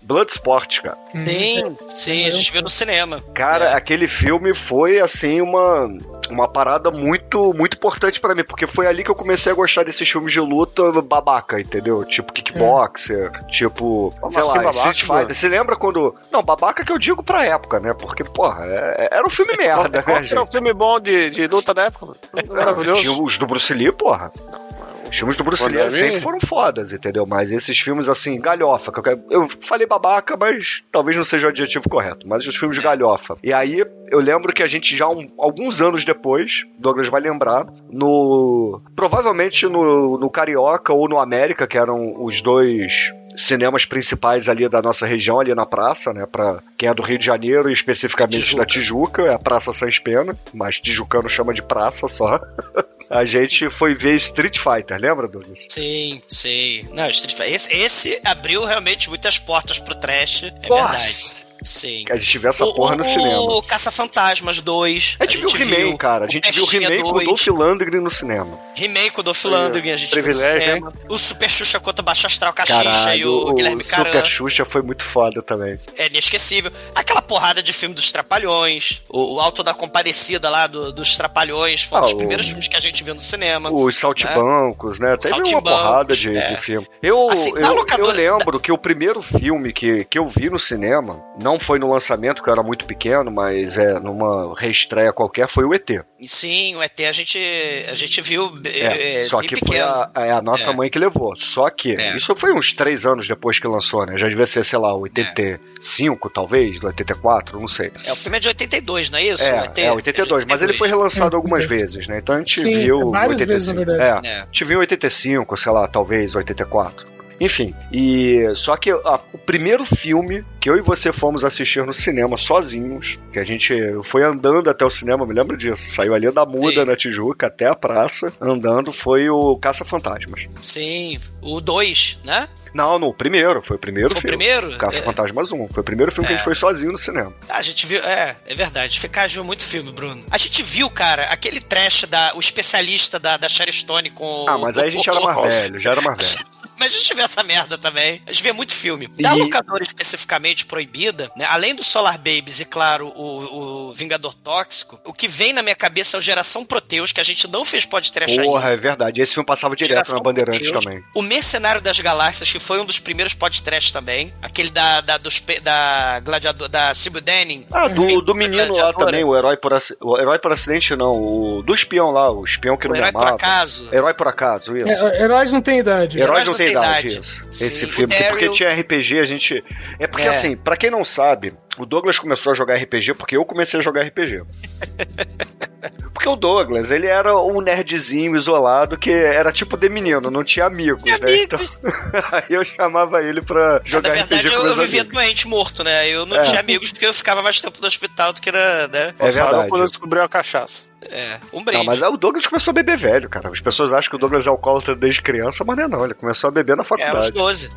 Bloodsport, cara. Sim, sim, a gente viu no cinema. Cara, É. aquele filme foi assim uma uma parada muito muito importante pra mim, porque foi ali que eu comecei a gostar desses filmes de luta babaca, entendeu? Tipo kickboxer, tipo, Como sei assim, lá, babaca, Street Fighter. mano? Você lembra quando Não, babaca que eu digo pra época, né? Porque, porra, é- era um filme merda, né, que era um gente? filme bom de, de luta da época? mano? Maravilhoso. Tinha os do Bruce Lee, porra. Os filmes do Bruce Lee sempre foram fodas, entendeu? Mas esses filmes, assim, galhofa. que eu quero- Eu falei babaca, mas talvez não seja o adjetivo correto. Mas os filmes de galhofa. E aí, eu lembro que a gente já, um- alguns anos depois, Douglas vai lembrar, no... Provavelmente no, no Carioca ou no América, que eram os dois cinemas principais ali da nossa região, ali na praça, né? Pra quem é do Rio de Janeiro e especificamente Tijuca. da Tijuca, é a Praça Sans Pena, mas tijucano chama de praça só. A gente foi ver Street Fighter, lembra, Douglas? Sim, sim. Não, Street Fighter. Esse, esse abriu realmente muitas portas pro trash, é Nossa. verdade. Sim. A gente viu essa O- porra o, no cinema. O Caça-Fantasmas 2. A gente viu o He-Man, cara. A gente viu o He-Man com o 2, Dolph Lundgren no cinema. He-Man com o Dolph Lundgren, a gente viu no Privilégio, cinema. O Super Xuxa contra o Baixo Astral Caxixa e Caralho, o, Guilherme Super Caran. Xuxa foi muito foda também. É inesquecível. Aquela porrada de filme dos Trapalhões. O, o Alto da Comparecida lá do- dos Trapalhões. Foi um Ah, dos o- primeiros filmes que a gente viu no cinema. Os saltibancos, né? Teve uma porrada de, é. de filme. Eu, Assim, eu, locadora- eu lembro que o primeiro filme que, que eu vi no cinema, não foi no lançamento, que eu era muito pequeno, mas é numa reestreia qualquer, foi o ET. Sim, o ET a gente, a gente viu É, é, só bem que pequeno. foi a, é a nossa É. mãe que levou. Só que É. isso foi uns três anos depois que lançou, né? Já devia ser, sei lá, 85, talvez, do 84, não sei. É, o filme é de 82, não é isso? É, O ET é 82, mas ele foi relançado É, algumas 82. vezes, né? Então a gente Sim, viu várias 85. vezes, na verdade. É, É. a gente viu 85, sei lá, talvez 84. Enfim, e só que a- o primeiro filme que eu e você fomos assistir no cinema sozinhos, que a gente foi andando até o cinema, me lembro disso, saiu ali da muda Sim. na Tijuca até a praça, andando, foi o Caça Fantasmas. Sim, o 2, né? Não, não, o primeiro, foi o primeiro Foi o filme. primeiro? Caça É. Fantasmas 1, foi o primeiro filme que a É. gente foi sozinho no cinema. A gente viu, é, é verdade. Ficaz viu muito filme, Bruno. A gente viu, cara, aquele trash da o especialista da, da Sherry Stone com o- Ah, mas aí a gente era mais velho, já era mais velho. Mas a gente vê essa merda também. A gente vê muito filme. Da E- locadora especificamente proibida, né? Além do Solar Babies e, claro, o, o Vingador Tóxico, o que vem na minha cabeça é o Geração Proteus, que a gente não fez podcast ainda. Porra, é verdade. Esse filme passava direto Geração na Bandeirantes Proteus. também. O Mercenário das Galáxias, que foi um dos primeiros podcasts também. Aquele da, da, dos, da gladiador, da Sibyl Denning. Ah, do, do menino lá também, o herói por, o herói por acidente, não. O, do espião lá, o espião que O não me Herói por amava. Acaso. Herói por acaso, isso. É, heróis não tem idade. Heróis não tem idade, isso. Sim, Esse filme. Daryl- Porque tinha RPG, a gente. É porque É. assim, pra quem não sabe, o Douglas começou a jogar RPG porque eu comecei a jogar RPG. Porque o Douglas, ele era um nerdzinho isolado que era tipo de menino, não tinha amigos, Tinha né? Então, amigos. aí eu chamava ele pra Na jogar verdade, RPG com eu, eu vivia doente, morto, né? Eu não É. tinha amigos porque eu ficava mais tempo no hospital do que na. Né? É Só verdade. quando descobriu a cachaça. É, um brinde. Não, mas aí o Douglas começou a beber velho, cara. As pessoas acham que o Douglas é alcoólatra desde criança, mas não é não. Ele começou a beber na É, uns faculdade. 12.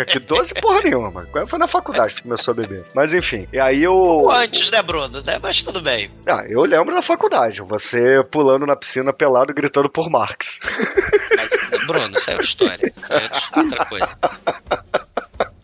Aqui 12 porra nenhuma, mano. Foi na faculdade que começou a beber. Mas enfim, e aí eu. Ou antes, né, Bruno? Né? Mas tudo bem. Ah, eu lembro da faculdade. Você pulando na piscina pelado gritando por Marx. Mas, Bruno, isso é outra história. Isso é outra coisa.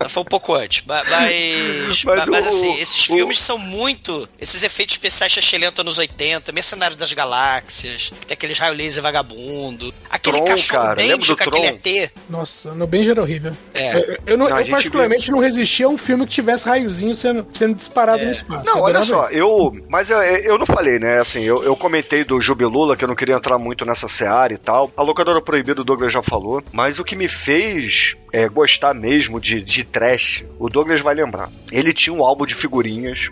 Foi um pouco antes. Mas, mas, Mas mas, o- assim, esses o- filmes são muito. Esses efeitos especiais chachelento anos 80, Mercenário das Galáxias, que tem aqueles raio laser vagabundo. Aquele Tron, cachorro cara, Benji do com aquele? ET. Nossa, no Benji era horrível. É. Eu, eu não- Não, eu particularmente não resistia a um filme que tivesse raiozinho sendo, sendo disparado no espaço. Não, olha só, eu. Mas eu, eu não falei, né? Assim, eu, eu comentei do Jubilula, que eu não queria entrar muito nessa seara e tal. A locadora proibida, o Douglas já falou. Mas o que me fez é, gostar mesmo de, de trash, o Douglas vai lembrar. Ele tinha um álbum de figurinhas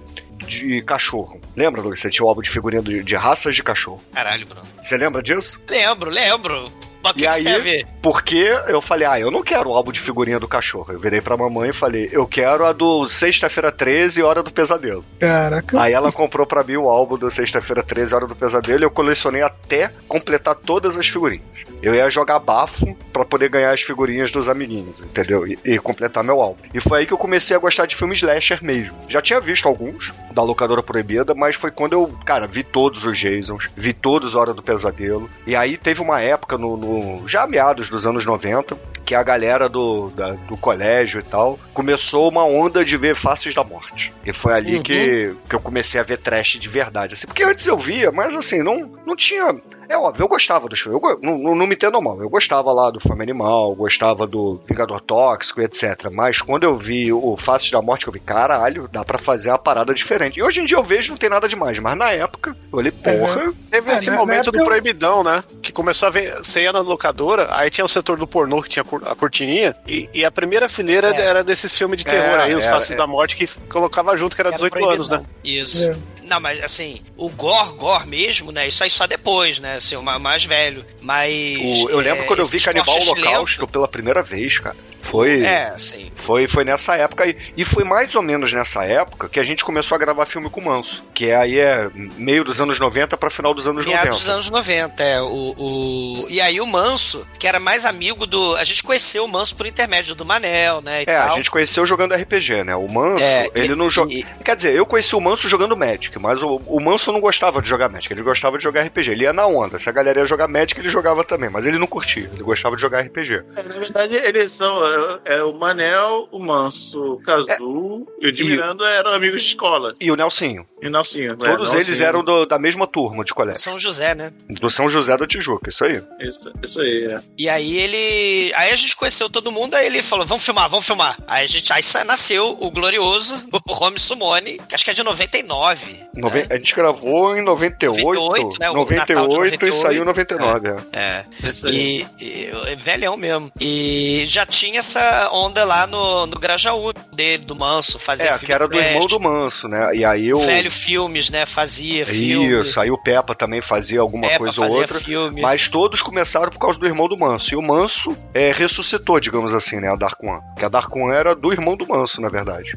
de cachorro. Lembra, Douglas? Você tinha um álbum de figurinha de, de raças de cachorro. Caralho, Bruno. Você lembra disso? Lembro, lembro. Mas o que, E que isso tem a aí, ver? porque eu falei, ah, eu não quero o álbum de figurinha do cachorro. Eu virei pra mamãe e falei, eu quero a do Sexta-feira 13, Hora do Pesadelo. Caraca. Aí ela comprou pra mim o álbum do Sexta-feira 13, Hora do Pesadelo, e eu colecionei até completar todas as figurinhas. Eu ia jogar bafo pra poder ganhar as figurinhas dos amiguinhos, entendeu? E, e completar meu álbum. E foi aí que eu comecei a gostar de filmes slasher mesmo. Já tinha visto alguns da locadora proibida, mas foi quando eu, cara, vi todos os Jasons, vi todos Hora do Pesadelo. E aí teve uma época no, no- já meados dos anos 90 que a galera do, da- do colégio e tal começou uma onda de ver Faces da Morte. E foi ali Uhum. que, que eu comecei a ver trash de verdade. Assim, porque antes eu via, mas assim, não, não tinha. É óbvio, eu gostava dos filmes. Eu não, não, não me entendo mal. Eu gostava lá do Fome Animal, gostava do Vingador Tóxico, etc. Mas quando eu vi o Faces da Morte, que eu vi, caralho, dá pra fazer uma parada diferente. E hoje em dia eu vejo não tem nada demais. Mas na época, eu olhei, porra. Teve É, esse momento época do eu- proibidão, né? Que começou a ver, você ia na locadora, aí tinha o setor do pornô que tinha a cortininha, e, e a primeira fileira É. era desses filmes de terror É, aí, os era, Faces é. da Morte, que colocava junto, que era Era 18 anos, né? proibidão. Isso. Não, mas assim, o gore, gore mesmo, né? Isso aí só depois, né? Assim, o ma- mais velho. Mas. O- eu lembro é, quando eu vi Canibal Holocausto pela primeira vez, cara. Foi. É, sim. Foi, foi nessa época aí. E foi mais ou menos nessa época que a gente começou a gravar filme com o Manso. Que é, aí é meio dos anos 90 pra final dos anos Meados 90. dos anos 90, é. O, o... E aí o Manso, que era mais amigo do. A gente conheceu o Manso por intermédio do Manel, né? É, tal. a gente conheceu jogando RPG, né? O Manso, É, ele e- não joga. Quer dizer, eu conheci o Manso jogando Magic, mas o, o Manso não gostava de jogar Magic, ele gostava de jogar RPG. Ele ia na onda. Se a galera ia jogar Magic, ele jogava também, mas ele não curtia, ele gostava de jogar RPG. É, na verdade, eles são é, é o Manel, o Manso, o Kazu e o de E- Miranda eram amigos de escola. E o Nelsinho. E o Nelsinho. né? Todos eles Nelsinho. eram do- da mesma turma de colégio. São José, né? Do São José da Tijuca, isso aí. Isso, isso aí, é. E aí ele. Aí a gente conheceu todo mundo, aí ele falou: vamos filmar, vamos filmar. Aí a gente. Aí nasceu o glorioso, o Home Sumone, que acho que é de 99. Noven- né? A gente gravou em 98, 98, né? O 98, Natal de e 98. saiu em 99. é. É. Aí. E, e é velhão mesmo. E já tinha essa onda lá no, no Grajaú dele, do Manso, fazia É, filme que era do irmão do Manso, né? E aí o. Velho Filmes, né? Fazia filme. Isso, aí o Peppa também fazia alguma Peppa coisa ou outra. filme. Mas todos começaram por causa do irmão do Manso. E o Manso é, ressuscitou, digamos assim, né? A Dark One. Porque a Dark One era do irmão do Manso, na verdade.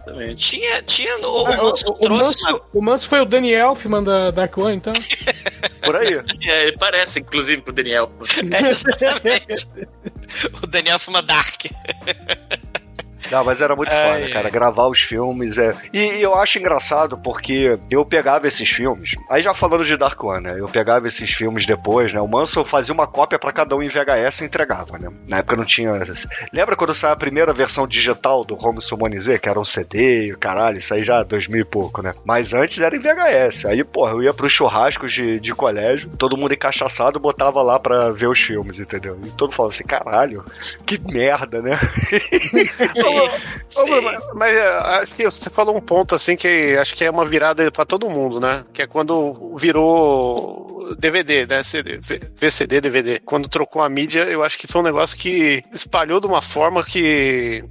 Exatamente. Tinha, tinha o, Ah, o Manso o, Manso, o Manso foi o Danny Elfman da Dark One, então. Por aí. É, ele parece, inclusive, com o Daniel. É, exatamente. o Daniel Fuma Dark. Não, mas era muito Ai, foda, cara, gravar os filmes. É... E, e eu acho engraçado porque eu pegava esses filmes, aí já falando de Dark One, né? Eu pegava esses filmes depois, né? O Manso fazia uma cópia pra cada um em VHS e entregava, né? Na época não tinha. Lembra quando saiu a primeira versão digital do Home Summon Z, que era um CD e o caralho, isso aí já 2000 e pouco, né? Mas antes era em VHS. Aí, porra, eu ia pros churrascos de, de colégio, todo mundo encaixaçado botava lá pra ver os filmes, entendeu? E todo mundo falava assim, caralho, que merda, né? Mas- é, acho que você falou um ponto assim que acho que é uma virada pra todo mundo, né? Que é quando virou DVD, né? CD, VCD, DVD. Quando trocou a mídia, eu acho que foi um negócio que espalhou de uma forma que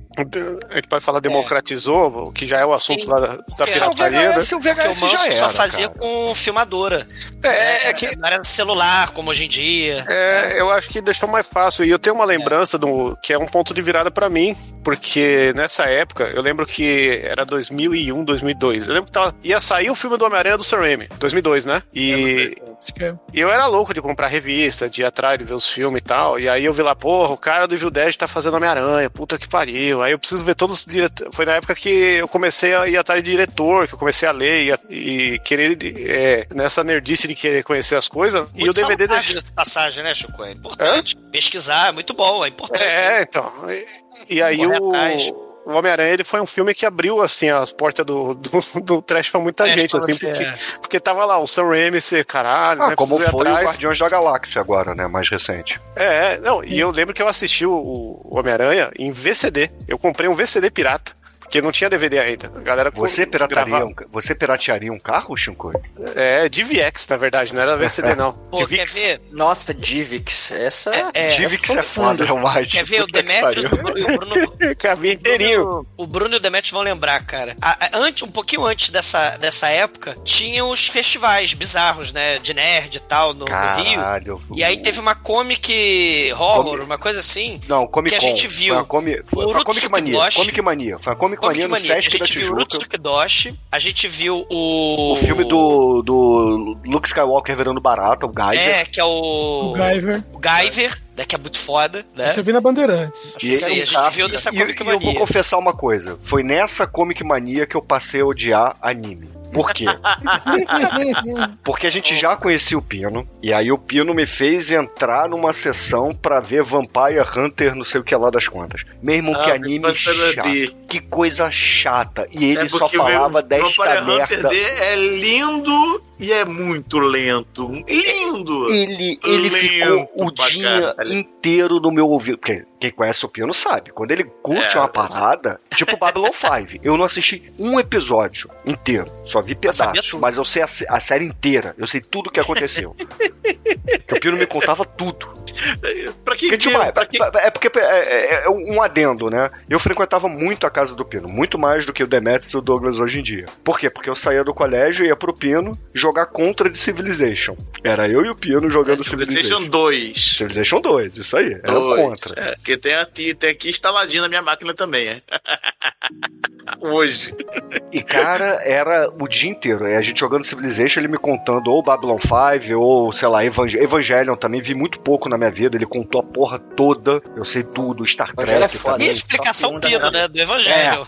a gente pode falar democratizou, que já é o assunto Sim. lá da, da pirataria, né? VHS, o VHS o já era, só fazia cara. com filmadora. É, é que Não era celular, como hoje em dia. É, eu acho que deixou mais fácil. E eu tenho uma lembrança do que é um ponto de virada pra mim, porque nessa época, eu lembro que era 2001, 2002. Eu lembro que tava, ia sair o filme do Homem-Aranha do Sam Raimi, 2002, né? E que é. e eu era louco de comprar revista, de ir atrás de ver os filmes e tal. E aí eu vi lá, porra, o cara do Evil Dead tá fazendo Homem-Aranha, puta que pariu. Aí eu preciso ver todos os diretores. Foi na época que eu comecei a ir atrás de diretor, que eu comecei a ler e, a- e querer, é, nessa nerdice de querer conhecer as coisas. e o Muito DVD da passagem, né, Chico? É importante. Pesquisar é muito bom, é importante. É, então. E, e aí o. o Homem-Aranha ele foi um filme que abriu assim as portas do, do, do trash pra muita É, gente, pra assim, você, porque, é. porque tava lá o Sam Raimi, você, caralho, Ah, né? como foi o atrás. Guardiões da Galáxia agora, né? Mais recente. É, é, não, e eu lembro que eu assisti o, o Homem-Aranha em VCD. Eu comprei um VCD pirata. Porque não tinha DVD ainda. A galera Você pirataria, um, você piratearia um carro, Shinkoi? É, DivX, na verdade, não era VCD, não. Pô, quer DivX. ver? Nossa, Divix. Essa. É, é, Divix é foda, realmente. Quer ver? O Demetrius e o Bruno, Cabia inteirinho. O Bruno e o Demetrius vão lembrar, cara. A- a- antes, um pouquinho antes dessa, dessa época, tinha os festivais bizarros, né? De nerd e tal, no, no Rio. Caralho. E aí teve uma comic horror, Comi- uma coisa assim. Não, Comic que a gente viu. Foi a, Comi... foi Comic Mania. Comic Mania. Foi a Comic, Comic Mania Mania. A Sesc da gente viu. Urutsuki Doshi, a gente viu o... O filme do, do Luke Skywalker virando barata, o Gaider. É, que é o... O Guyver. O Guyver, né, que é muito foda, né? Você viu na Bandeirantes. E, Isso aí, a gente viu dessa e- Comic e eu vou Mania. confessar uma coisa. Foi nessa Comic Mania que eu passei a odiar anime. Por quê? Porque a gente já conhecia o Pino, e aí o Pino me fez entrar numa sessão pra ver Vampire Hunter, não sei o que lá das contas. Mesmo que Ah, anime Vampire chato. D. Que coisa chata. E ele É só falava desta Vampire Hunter merda. D é lindo e é muito lento. Lindo! Ele, ele Lento ficou o dia caralho. inteiro no meu ouvido. Porque quem conhece o Pino sabe. Quando ele curte É, uma parada, tipo Babylon 5, eu não assisti um episódio inteiro. Só vi sabia pedaços. Mas eu sei a, a série inteira. Eu sei tudo o que aconteceu. O Pino me contava tudo. Pra que, Porque, tipo, é, pra que é porque é, é- é um adendo, né? Eu frequentava muito a casa do Pino, muito mais do que o Demetrius e o Douglas hoje em dia. Por quê? Porque eu saía do colégio e ia pro Pino jogar contra de Civilization. Era eu e o Pino jogando Civilization. PlayStation 2. Civilization 2, isso aí. Era o Dois. contra. É, porque tem aqui, tem aqui instaladinho na minha máquina também, é. Hoje. E, cara, era o dia inteiro. E a gente jogando Civilization, ele me contando ou Babylon 5, ou, sei lá, Evang Evangelion também. Vi muito pouco na minha vida. Ele contou a porra toda. Eu sei tudo. Star Evangelho é Trek foda. E a também. explicação Só que pino, um da- né? Do Evangelho.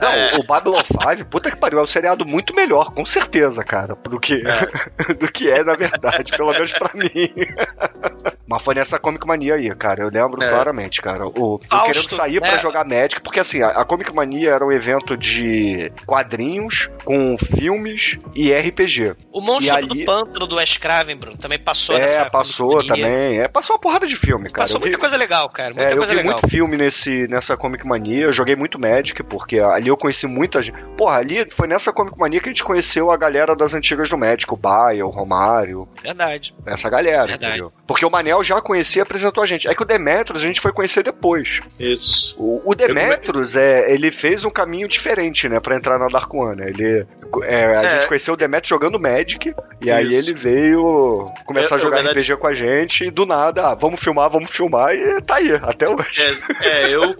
Não, É. o Babylon 5, puta que pariu, é um seriado muito melhor, com certeza, cara, do que do que é, na verdade, pelo menos pra mim. Mas foi nessa Comic Mania aí, cara, eu lembro É. claramente, cara. O, eu Fausto, querendo sair né? pra jogar Magic, porque assim, a, a Comic Mania era um evento de quadrinhos com filmes e RPG. O Monstro ali- do Pântano do Wes Craven, Bruno, também passou é, nessa passou também. É, passou uma porrada de filme, cara. Passou Eu vi- muita coisa legal, cara. Muita É, eu coisa vi legal. muito filme nesse, nessa Comic Mania, eu joguei muito Magic, porque ali eu conheci muita gente. Porra, ali foi nessa Comic Mania que a gente conheceu a galera das antigas do Magic, o Baia, o Romário, Verdade. essa galera, Verdade. entendeu? Porque o Manel já conhecia e apresentou a gente. É que o Demetrius a gente foi conhecer depois. Isso. O, o Demetrius, é, ele fez um caminho diferente, né, pra entrar na Dark One. Ele, é, a É. gente conheceu o Demetrius jogando Magic, e aí Isso. ele veio começar Eu- a jogar verdade- RPG com a gente, e do nada, ah, vamos filmar, vamos filmar, e tá aí, até hoje. É, é, eu,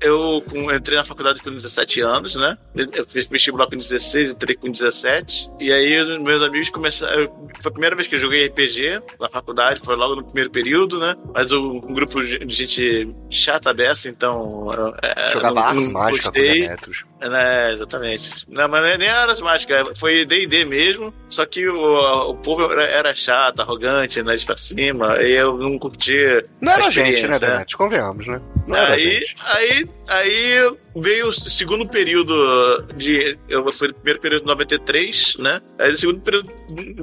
eu entrei na faculdade com 17 anos, né? Eu fiz vestibular com 16, entrei com 17. E aí os meus amigos começaram. Foi a primeira vez que eu joguei RPG na faculdade, foi logo no primeiro período, né? Mas um grupo de gente chata dessa, então. É, Jogava não- Ars não Mágica com. É, exatamente. Não, mas nem era mágica, foi D&D mesmo, só que o, o povo era, era chato, arrogante, né, de pra cima, e eu não curtia Não era a gente, né, né? Convenhamos, né? Não Aí, aí, aí veio o segundo período de. Eu fui no primeiro período de 93, né? Aí no segundo período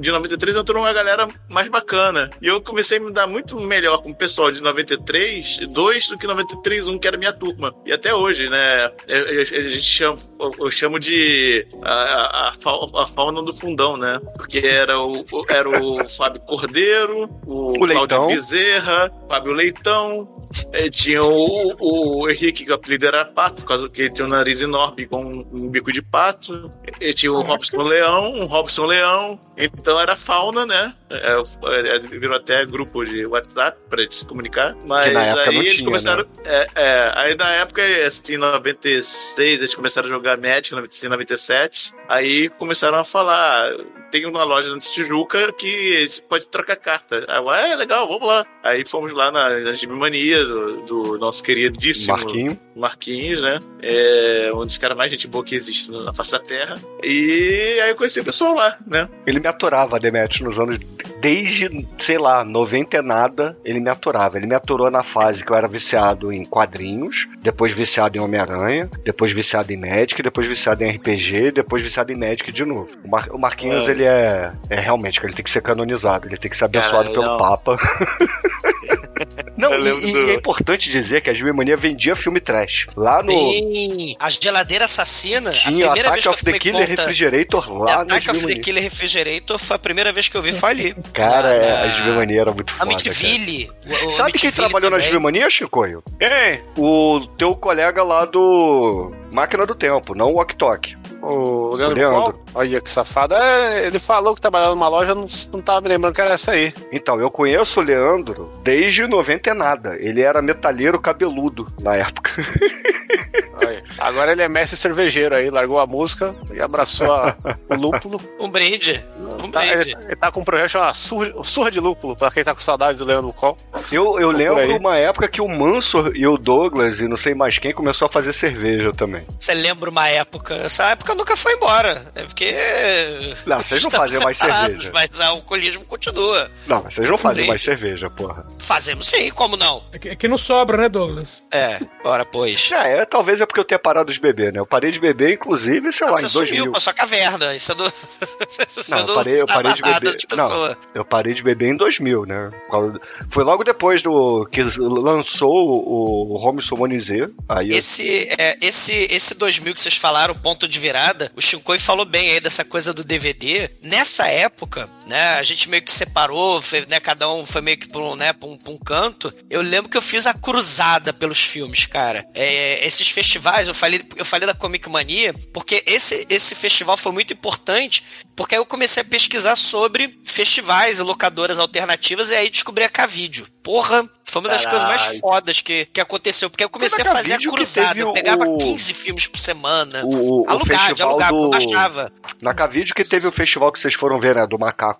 de 93 entrou uma galera mais bacana. E eu comecei a me dar muito melhor com o pessoal de 93, 2 do que 93, 1, que era minha turma. E até hoje, né? eu- eu- A gente chama, eu- chamo de a, a, a fau- a fauna do fundão, né? Porque era o, o- era o Fábio Cordeiro, o, O. Cláudio Bezerra, Fábio Leitão, eh, tinha o, o Henrique, que o apelido era Pato, por causa que ele tinha um nariz enorme com um, um bico de pato. E tinha o Robson Leão, um Robson Leão. Então era fauna, né? É, é, virou até grupo de WhatsApp pra gente se comunicar. Mas aí eles começaram. É, é, aí na época, assim, em 96, eles começaram a jogar Magic, em 96, 97. Aí começaram a falar. Tem uma loja na Tijuca que você pode trocar carta. Aí, eu, é legal, vamos lá. Aí fomos lá na, na Gibimania do, do nosso queridíssimo Marquinho. Marquinhos, né? É um dos caras mais gente boa que existe na face da Terra. E aí eu conheci o pessoal lá, né? Ele me aturava, Demet, nos anos. Desde, sei lá, 90 e nada, ele me aturava. Ele me aturou na fase que eu era viciado em quadrinhos, depois viciado em Homem-Aranha, depois viciado em Magic, depois viciado em RPG, depois viciado em Magic de novo. O, Mar- o Marquinhos, É. ele é. É realmente, ele tem que ser canonizado, ele tem que ser abençoado pelo não. Papa. Não, e, e é importante dizer que a Gibimania vendia filme trash. Lá no. Sim, a geladeira assassina. Tinha a primeira vez Attack que eu of the Killer conta, Refrigerator lá na Attack of the. Killer Refrigerator foi a primeira vez que eu vi foi ali. Cara, Na- é, na- a Gibimania era muito A foda. Mitville. o Sabe quem trabalhou na também. Gibimania, Chicoio? Quem? O teu colega lá do Máquina do Tempo, não o Ok Tok. O Leandro, Leandro. Qual? Olha que safado. É, ele falou que trabalhava numa loja, não, não tava me lembrando que era essa aí. Então, eu conheço o Leandro desde 90 e nada. Ele era metalheiro cabeludo na época. Aí. Agora ele é mestre cervejeiro aí, largou a música e abraçou a- o lúpulo. Um brinde. Um Tá, brinde. ele, ele tá com um projeto chamado Surra, Surra de Lúpulo, pra quem tá com saudade do Leandro Col. Eu, eu lembro aí. uma época que o Mansor e o Douglas e não sei mais quem começou a fazer cerveja também. Você lembra uma época? Essa época nunca foi embora. É porque. Não, vocês não estamos fazem mais cerveja. Mas o alcoolismo continua. Não, mas vocês não fazem mais cerveja, porra. Fazemos sim, como não? É que, é que não sobra, né, Douglas? É, ora pois. É, é, talvez é porque eu tenha parado de beber, né? Eu parei de beber, inclusive, sei lá, Você em sumiu 2000. pra sua caverna. Isso é do. Você Não, eu parei, eu parei de beber. Não, Não. eu parei de beber em 2000, né? Foi logo depois do que lançou o, Home Summon Z. Aí eu- Esse, é, esse, esse 2000 que vocês falaram, ponto de virada, o Shinkoi falou bem aí dessa coisa do DVD. Nessa época, né, a gente meio que separou, foi, né, cada um foi meio que pra um, né, pra um, pra um canto. Eu lembro que eu fiz a cruzada pelos filmes, cara. É, esses festivais, eu falei, eu falei da Comic Mania, porque esse, esse festival foi muito importante, porque aí eu comecei a pesquisar sobre festivais e locadoras alternativas e aí descobri a K-Vídeo. Porra, foi uma das coisas mais fodas que, que aconteceu, porque eu comecei a fazer a cruzada. Eu pegava o- 15 filmes por semana. o, o alugar, de alugar, do... baixava. Na Cavídeo que teve o festival que vocês foram ver, né? Do Macaco.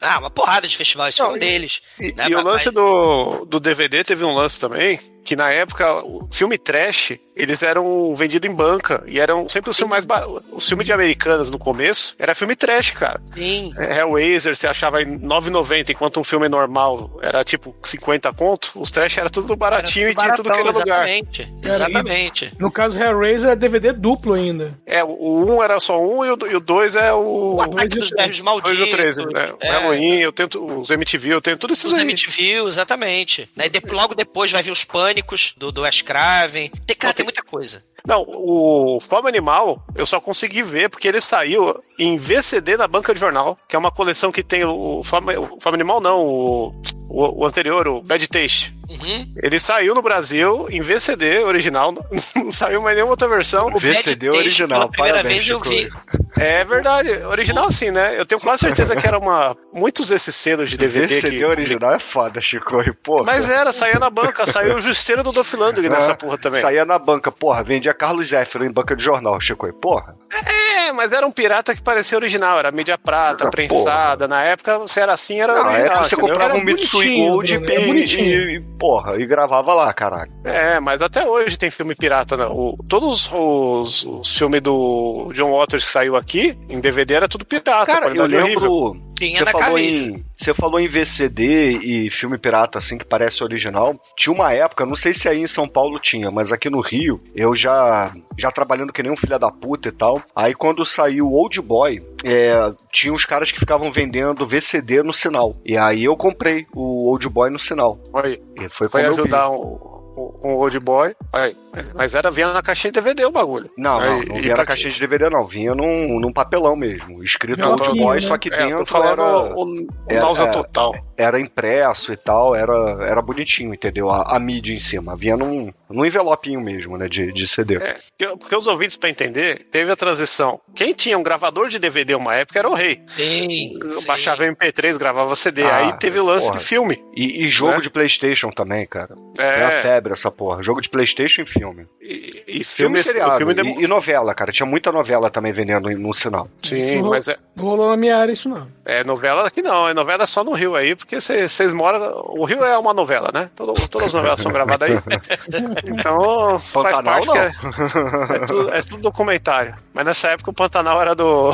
Ah, uma porrada de festivais, esse Não, foi um e- deles. E, né, e o mas- lance do, do DVD teve um lance também, que na época, o filme trash, eles eram vendidos em banca, e eram sempre os filmes mais baratos. Os filmes de americanas no começo, era filme trash, cara. Sim. É, Hellraiser você achava em 9,90, enquanto um filme normal era tipo 50 conto, os trash era tudo baratinho e tinha tudo que era lugar. Exatamente. Era- Exatamente. No caso, Hellraiser é DVD duplo ainda. É, o- o 1 era só um e o, do- e o 2 é o. O ataque dois e dos o três. velhos dois malditos. e o 13, né? O é, eu tento. Os MTV, eu tenho tudo esses Os aí. MTV, exatamente. Né? de- logo depois vai vir os Pânicos, do, do Wes Craven. Tem, cara, tem muita coisa. Não, o Fome Animal eu só consegui ver porque ele saiu em VCD na banca de jornal, que é uma coleção que tem o, o, Fome, o Fome Animal, não, o, o, o anterior, o Bad Taste. Uhum. Ele saiu no Brasil em VCD original, não saiu mais nenhuma outra versão. O VCD original, pela primeira parabéns, vez eu vi. É verdade, original sim, né? Eu tenho quase certeza que era uma. Muitos desses selos de DVD VCD que. original é foda, Chico. E, porra. Mas era, saía na banca, saiu o Justeiro do Dolph Lundgren nessa É, porra também. Saía na banca, porra, vendia Carlos Zéfiro em banca de jornal, Chico. E, porra. É, mas era um pirata que parecia original, era mídia prata, Ah, prensada. Na época, se era assim, era Na original. época você entendeu? comprava Era um Mitsui Gold e, bonitinho. e, e, porra, e gravava lá, caralho. É, mas até hoje tem filme pirata, né? O, todos os, os filmes do John Waters que saiu aqui, em DVD, era tudo pirata. Cara, eu qualidade horrível. Tinha Você na falou, em, você falou em VCD e filme pirata, assim, que parece original. Tinha uma época, não sei se aí em São Paulo tinha, mas aqui no Rio, eu já, já trabalhando que nem um filho da puta e tal. Aí quando saiu o Old Boy, é, tinha uns caras que ficavam vendendo VCD no sinal. E aí eu comprei o Old Boy no sinal. Foi, E foi foi eu vi. ajudar um, um, old boy. Aí, mas era vinha na caixinha de DVD o bagulho. Não, não, Aí, não e vinha na caixinha de DVD, não. Vinha num, num papelão mesmo. Escrito Old Boy, né? só que É, dentro tô falando era... o, o era- total. era impresso e tal, era, era bonitinho, entendeu? A, a mídia em cima. Vinha num, num envelopinho mesmo, né? De, de CD. É, porque, porque os ouvintes, pra entender, teve a transição. Quem tinha um gravador de DVD uma época era o rei. Sim, sim. Baixava MP3, gravava CD. Ah, Aí teve o lance porra. de filme. E, e jogo Né? de Playstation também, cara. Foi a É, febre essa porra. Jogo de Playstation e filme. e, e Filme, filme, e seriado. filme e, demo- e novela, cara. Tinha muita novela também vendendo no sinal. Sim, mas é, Não rolou na minha área isso, não. é novela aqui não. É novela só no Rio aí, porque vocês moram. O Rio é uma novela, né? Todo- todas as novelas são gravadas aí. Então, faz Pantanal, parte que é, é, tudo, é tudo documentário. Mas nessa época o Pantanal era do.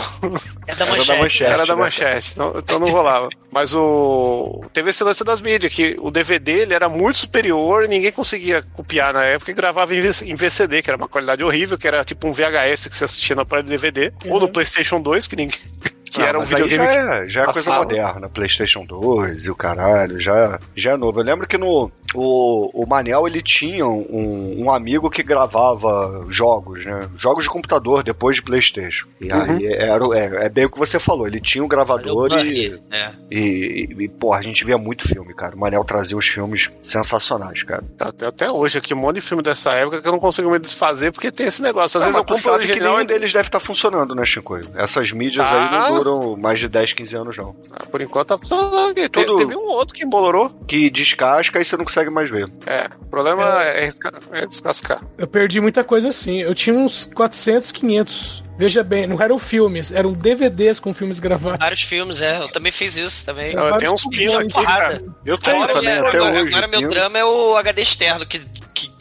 É da Era da manchete. manchete. Era da né? manchete, então, então não rolava. Mas o. Teve esse lance das mídias, que o DVD ele era muito superior, ninguém conseguia copiar na época e gravava em VCD, que era uma qualidade horrível, que era tipo um VHS que você assistia no aparelho DVD, ou no PlayStation 2, que ninguém. Que Ah, era um videogame. já é, já é coisa moderna, PlayStation 2 e o caralho, já, já é novo. Eu lembro que no o, o Manel ele tinha um, um amigo que gravava jogos, né? Jogos de computador depois de PlayStation. E Uhum. aí era, é, é bem o que você falou, ele tinha um gravador e. É. e, e, porra, a gente via muito filme, cara. O Manel trazia os filmes sensacionais, cara. Até, até hoje aqui, um monte de filme dessa época que eu não consigo me desfazer porque tem esse negócio. Às Ah, vezes eu compro sabe que original nenhum e deles deve estar funcionando, né, Chico? Essas mídias Tá. aí não duram mais de 10, 15 anos, não. Ah, por enquanto tá funcionando aqui. Te- Tudo- Teve um outro que embolorou. Que descasca e você não consegue mais ver. É, o problema é, risca- é descascar. Eu perdi muita coisa assim. Eu tinha uns 400, 500. Veja bem, não eram filmes, eram DVDs com filmes gravados. Vários filmes, é. Eu também fiz isso também. Eu tenho uns pinos aqui, cara. Eu tenho Agora, também, é- até agora- hoje. agora meu drama é o HD externo, que, que-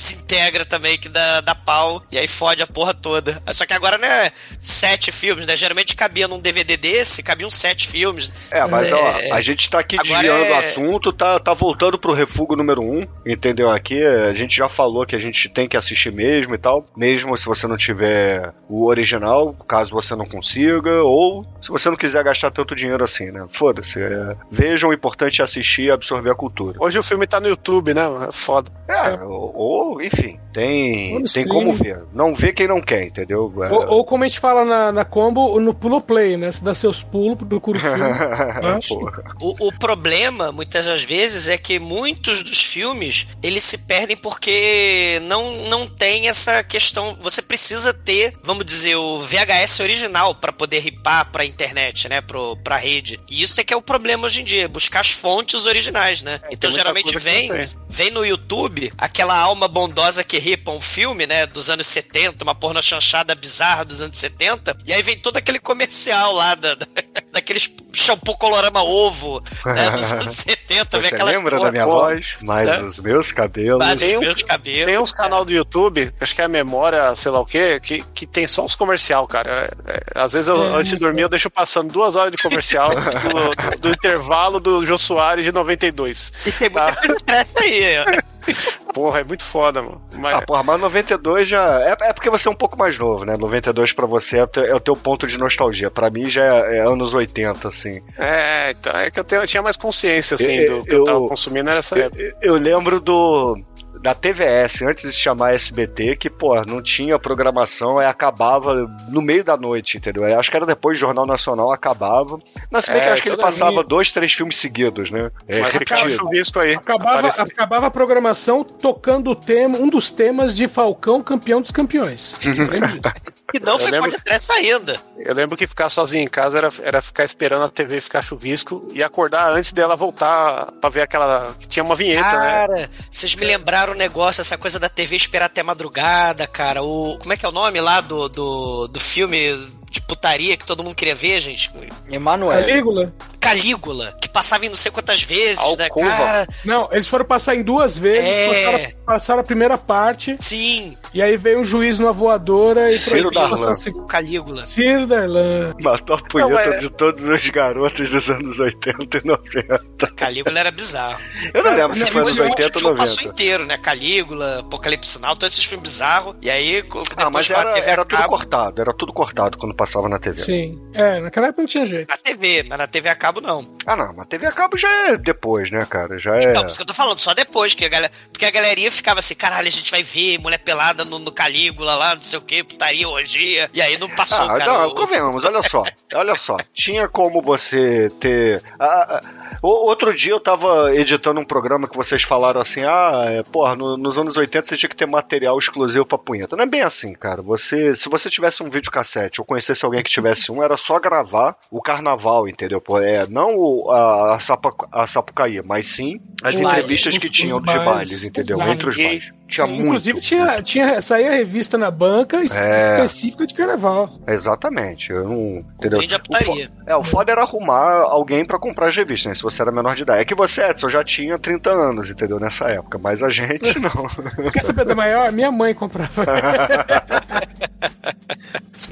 se integra também, que dá, dá pau, e aí fode a porra toda. Só que agora não é sete filmes, né? Geralmente cabia num DVD desse, cabiam sete filmes. É, mas É, ó, a gente tá aqui agora desviando é- do assunto, tá, tá voltando pro refúgio número um, entendeu? Aqui a gente já falou que a gente tem que assistir mesmo e tal, mesmo se você não tiver o original, caso você não consiga, ou se você não quiser gastar tanto dinheiro assim, né? Foda-se. é, vejam, o importante é assistir e absorver a cultura. Hoje o filme tá no YouTube, né? É foda. É, ou, enfim, tem, tem streaming. como ver. Não vê quem não quer, entendeu? É, Ou, ou como a gente fala na, na combo, no pulo play, né? Você dá seus pulos, procura o filme. O, o problema, muitas das vezes, é que muitos dos filmes, eles se perdem porque não, não tem essa questão. Você precisa ter, vamos dizer, o VHS original para poder ripar pra internet, né? Pro, pra rede. E isso é que é o problema hoje em dia, buscar as fontes originais, né? então, tem muita geralmente vem, vem no YouTube aquela alma bondosa que ripa um filme, né? Dos anos 70, uma porno chanchada bizarra dos anos 70. E aí vem todo aquele comercial lá da, da- daqueles shampoo colorama ovo, né? Dos anos 70. vem Você aquelas lembra porra- da minha porra. voz? Mas Né? os meus cabelos. Mas Tem meus de cabelo. Tem uns canal do YouTube, acho que é a memória, sei lá o quê, que, que tem só os comercial, cara. É, é, às vezes, eu, É, antes de dormir, eu deixo passando duas horas de comercial do, do- do intervalo do Jô Soares de 92. E tem muita Tá. coisa aí. Porra, é muito foda, mano. Mas, Ah, porra, mas 92 já. É, é porque você é um pouco mais novo, né? 92 pra você é, o teu- é o teu ponto de nostalgia. Pra mim já é, é anos 80, assim. é, então, é que eu, tenho- eu tinha mais consciência, assim, Eu- do que eu tava eu- consumindo nessa Eu, época. eu lembro do. Da TVS, antes de se chamar SBT, que, pô, não tinha programação, aí acabava no meio da noite, entendeu? Aí acho que era depois do Jornal Nacional, acabava. Não, se bem É, que eu acho que ele eu passava dois, três filmes seguidos, né? É, Mas ficava repetido. chuvisco aí. Acabava, acabava a programação tocando o tema, um dos temas de Falcão, campeão dos campeões. E não Eu foi lembro- podcast ainda. Eu lembro que ficar sozinho em casa era, era ficar esperando a TV ficar chuvisco e acordar antes dela voltar pra ver aquela. que tinha uma vinheta, né? Cara, vocês me lembraram o negócio, essa coisa da TV esperar até madrugada, cara. O, como é que é o nome lá do, do, do filme de putaria que todo mundo queria ver, gente? Emanuel. Calígula? Calígula, que passava em não sei quantas vezes, né, Alcova. cara? Não, eles foram passar em duas vezes, É. passaram, passaram a primeira parte, Sim, e aí veio um juiz numa voadora e Ciro proibiu Darlan. Calígula. Ciro Darlan. Matou a punheta Não, é- de todos os garotos dos anos 80 e 90. Calígula era bizarro. Eu não lembro se foi Depois nos o 80 ou Tio passou 90. inteiro, né? Calígula, Apocalipse Sinal, todos esses filmes bizarros. E aí, Ah, mas era, era tudo cortado, era tudo cortado quando passava na TV. Sim. É, naquela época não tinha jeito. Na TV, mas na TV a cabo não. Ah, não, mas TV a cabo já é depois, né, cara? Já é. Então, por isso que eu tô falando, só depois, que a galera. Porque a galeria ficava assim, caralho, a gente vai ver mulher pelada no, no Calígula lá, não sei o que, putaria, orgia. E aí não passou, Ah, cara. não, o- convenhamos, olha só. Olha só. Tinha como você ter. Ah, ah, o- outro dia eu tava editando um programa que vocês falaram assim: ah, é, porra, no- nos anos 80 você tinha que ter material exclusivo pra punheta. Não é bem assim, cara. Você, se você tivesse um videocassete ou conhecesse alguém que tivesse um, era só gravar o carnaval, entendeu? Pô, é, não o, a, a, Sapu- a Sapucaí, mas sim as entrevistas que tinham de bailes, bailes, entendeu? Entre os bailes. Tinha Inclusive muito. tinha, tinha saía revista na banca É. específica de carnaval. Exatamente. Eu não, entendeu? A O. É, o foda era arrumar alguém pra comprar as revistas, né? Se você era menor de idade. É que você, Edson, já tinha 30 anos, entendeu? Nessa época. Mas a gente não. Você quer saber da maior? Minha mãe comprava.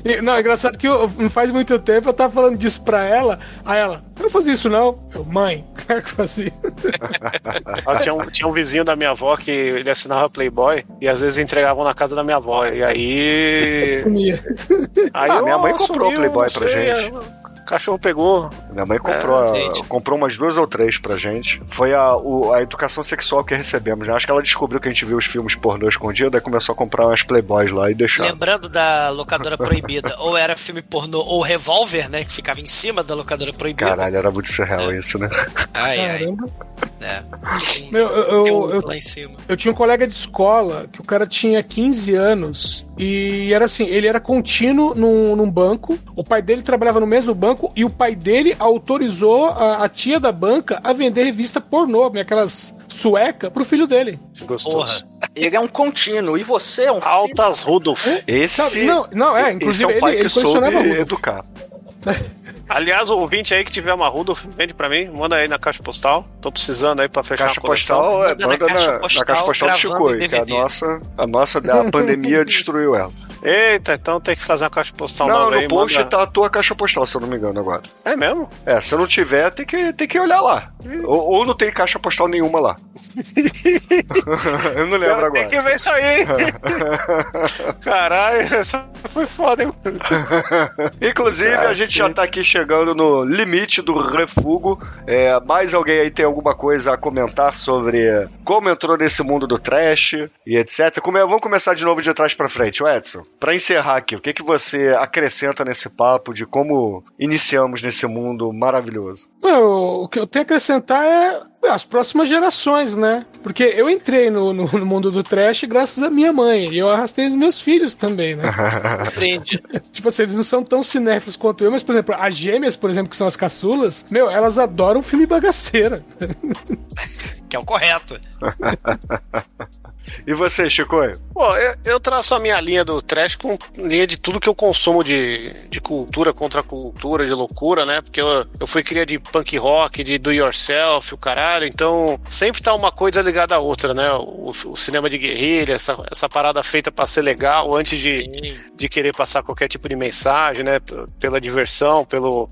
E, não, é engraçado que eu, não faz muito tempo eu tava falando disso pra ela. Aí ela, eu não fazia isso não. Eu, mãe, claro que fazia. Ah, tinha, um, tinha um vizinho da minha avó que ele assinava Playboy e às vezes entregavam na casa da minha avó. E aí. Comia. aí Ah, minha mãe comprou sumiu, Playboy pra sei, gente. O cachorro pegou. Minha mãe comprou, É, a- comprou umas duas ou três pra gente. Foi a, o- a educação sexual que recebemos, né? Acho que ela descobriu que a gente viu os filmes pornô escondido, aí começou a comprar umas Playboys lá e deixar. Lembrando da locadora proibida, ou era filme pornô ou revólver, né? Que ficava em cima da locadora proibida. Caralho, era muito surreal isso, né? Ai, ai. É. Meu, eu- eu- eu- lá em cima. Eu tinha um colega de escola que o cara tinha 15 anos e era assim, ele era contínuo num, num banco, o pai dele trabalhava no mesmo banco e o pai dele autorizou a, a tia da banca a vender revista pornô, né, aquelas sueca, pro filho dele. Gostoso. Porra. Ele é um contínuo. E você é um filho Altas Rudolf. Esse. Não, não, é, esse inclusive é pai ele, ele colecionava Rudolph. educar. Aliás, o ouvinte aí que tiver uma Rudolf, vende pra mim, manda aí na caixa postal. Tô precisando aí pra fechar Caixa a coleção. postal, é, Manda na manda na, caixa na postal, caixa postal do que a nossa, a nossa a pandemia destruiu ela. Eita, então tem que fazer uma caixa postal Não, nova no aí. post manda- tá a tua caixa postal, se eu não me engano agora. É mesmo? É, se não tiver, tem que, tem que olhar lá. Ou, ou não tem caixa postal nenhuma lá. eu não lembro agora. Tem que ver isso aí. Caralho, essa foi foda, hein? Inclusive, a gente já tá aqui chegando no limite do refugo. É, mais alguém aí tem alguma coisa a comentar sobre como entrou nesse mundo do trash e etc? Come- vamos começar de novo de trás pra frente, o Edson. Pra encerrar aqui, o que, que você acrescenta nesse papo de como iniciamos nesse mundo maravilhoso? O que eu tenho a acrescentar é as próximas gerações, né? Porque eu entrei no, no, no mundo do trash graças à minha mãe. E eu arrastei os meus filhos também, né? Tipo assim, eles não são tão cinéfilos quanto eu, mas, por exemplo, as gêmeas, por exemplo, que são as caçulas, meu, elas adoram filme bagaceira. Que é o correto. E você, Chico? Pô, eu, eu traço a minha linha do trash com linha de tudo que eu consumo de, de cultura contra cultura, de loucura, né? Porque eu, eu fui cria de punk rock, de do yourself, o caralho. Então, sempre tá uma coisa ligada à outra, né? O, o cinema de guerrilha, essa, essa parada feita pra ser legal antes de, de querer passar qualquer tipo de mensagem, né? P- Pela diversão, pelo,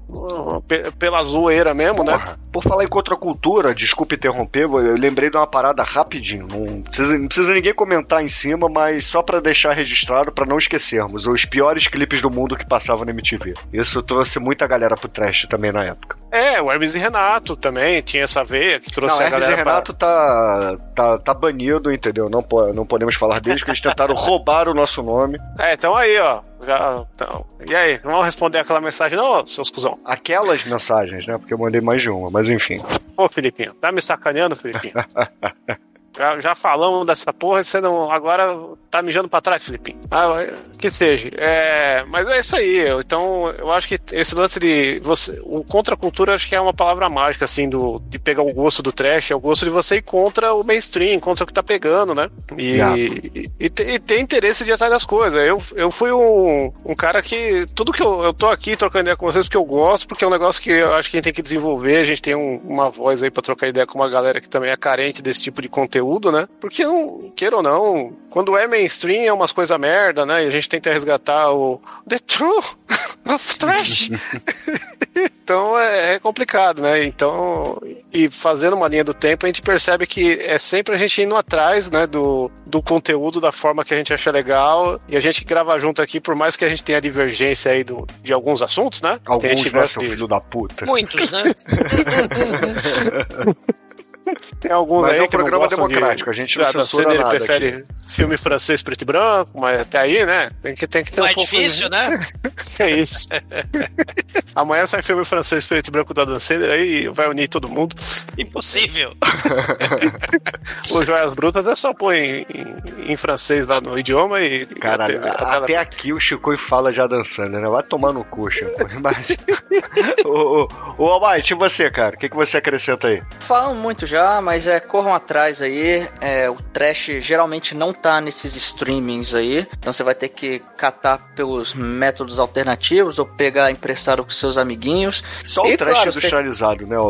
pe- pela zoeira mesmo, né? Porra, por falar em contracultura, desculpa interromper, eu lembrei de uma parada rapidinho. Não precisa, não precisa ninguém comentar em cima, mas só pra deixar registrado, pra não esquecermos, os piores clipes do mundo que passavam na MTV. Isso trouxe muita galera pro trash também na época. É, o Hermes e Renato também tinha essa veia que trouxe Não, a Hermes galera e Renato tá, tá, tá banido, entendeu? Não, não podemos falar deles, porque eles tentaram roubar o nosso nome. pra... É, então aí, ó. Já, então. E aí, não vão responder aquela mensagem, não, seus cuzão? Aquelas mensagens, né? Porque eu mandei mais de uma, mas enfim. Ô, Filipinho, tá me sacaneando, Filipinho? Já, já falamos dessa porra, você não. Agora tá mijando pra trás, Filipinho. Ah, que seja. É, mas é isso aí. Então, eu acho que esse lance de. Você, o contracultura, acho que é uma palavra mágica, assim, do, de pegar o gosto do trash, é o gosto de você ir contra o mainstream, contra o que tá pegando, né? E, Yeah. e, e ter- e ter interesse de atrás das coisas. Eu, eu fui um, um cara que. Tudo que eu, eu tô aqui trocando ideia com vocês porque eu gosto, porque é um negócio que eu acho que a gente tem que desenvolver. A gente tem um- uma voz aí pra trocar ideia com uma galera que também é carente desse tipo de conteúdo, né? Porque, não, queira ou não, quando é mainstream é umas coisas merda, né? E a gente tenta resgatar o The True of Trash. então é, é complicado, né? Então, e fazendo uma linha do tempo, a gente percebe que é sempre a gente indo atrás, né, do, do conteúdo da forma que a gente acha legal e a gente grava junto aqui, por mais que a gente tenha divergência aí do, de alguns assuntos, né? Alguns, né, seu filho da puta. Muitos, né? Tem alguns Mas aí é um programa democrático, a gente não da censura cena, ele nada prefere filme francês preto e branco, mas até aí, né? Tem que, tem que ter Não um é pouco... difícil, né? É isso. Amanhã sai filme francês preto e branco da Dan Sandler aí vai unir todo mundo. Impossível. O Joias Brutas é só pôr em, em, em francês lá no idioma e. Caralho, até- até- até aqui o Chico fala já dançando, né? Vai tomar no cu, Chico. Mas. ô, ô, ô Almighty, e você, cara? O que, que você acrescenta aí? Falam muito já, mas é corram atrás aí. É, o trash geralmente não tá nesses streamings aí. Então você vai ter que catar pelos métodos alternativos ou pegar emprestado com seus amiguinhos. Só o E, trash claro, você- industrializado, né, o,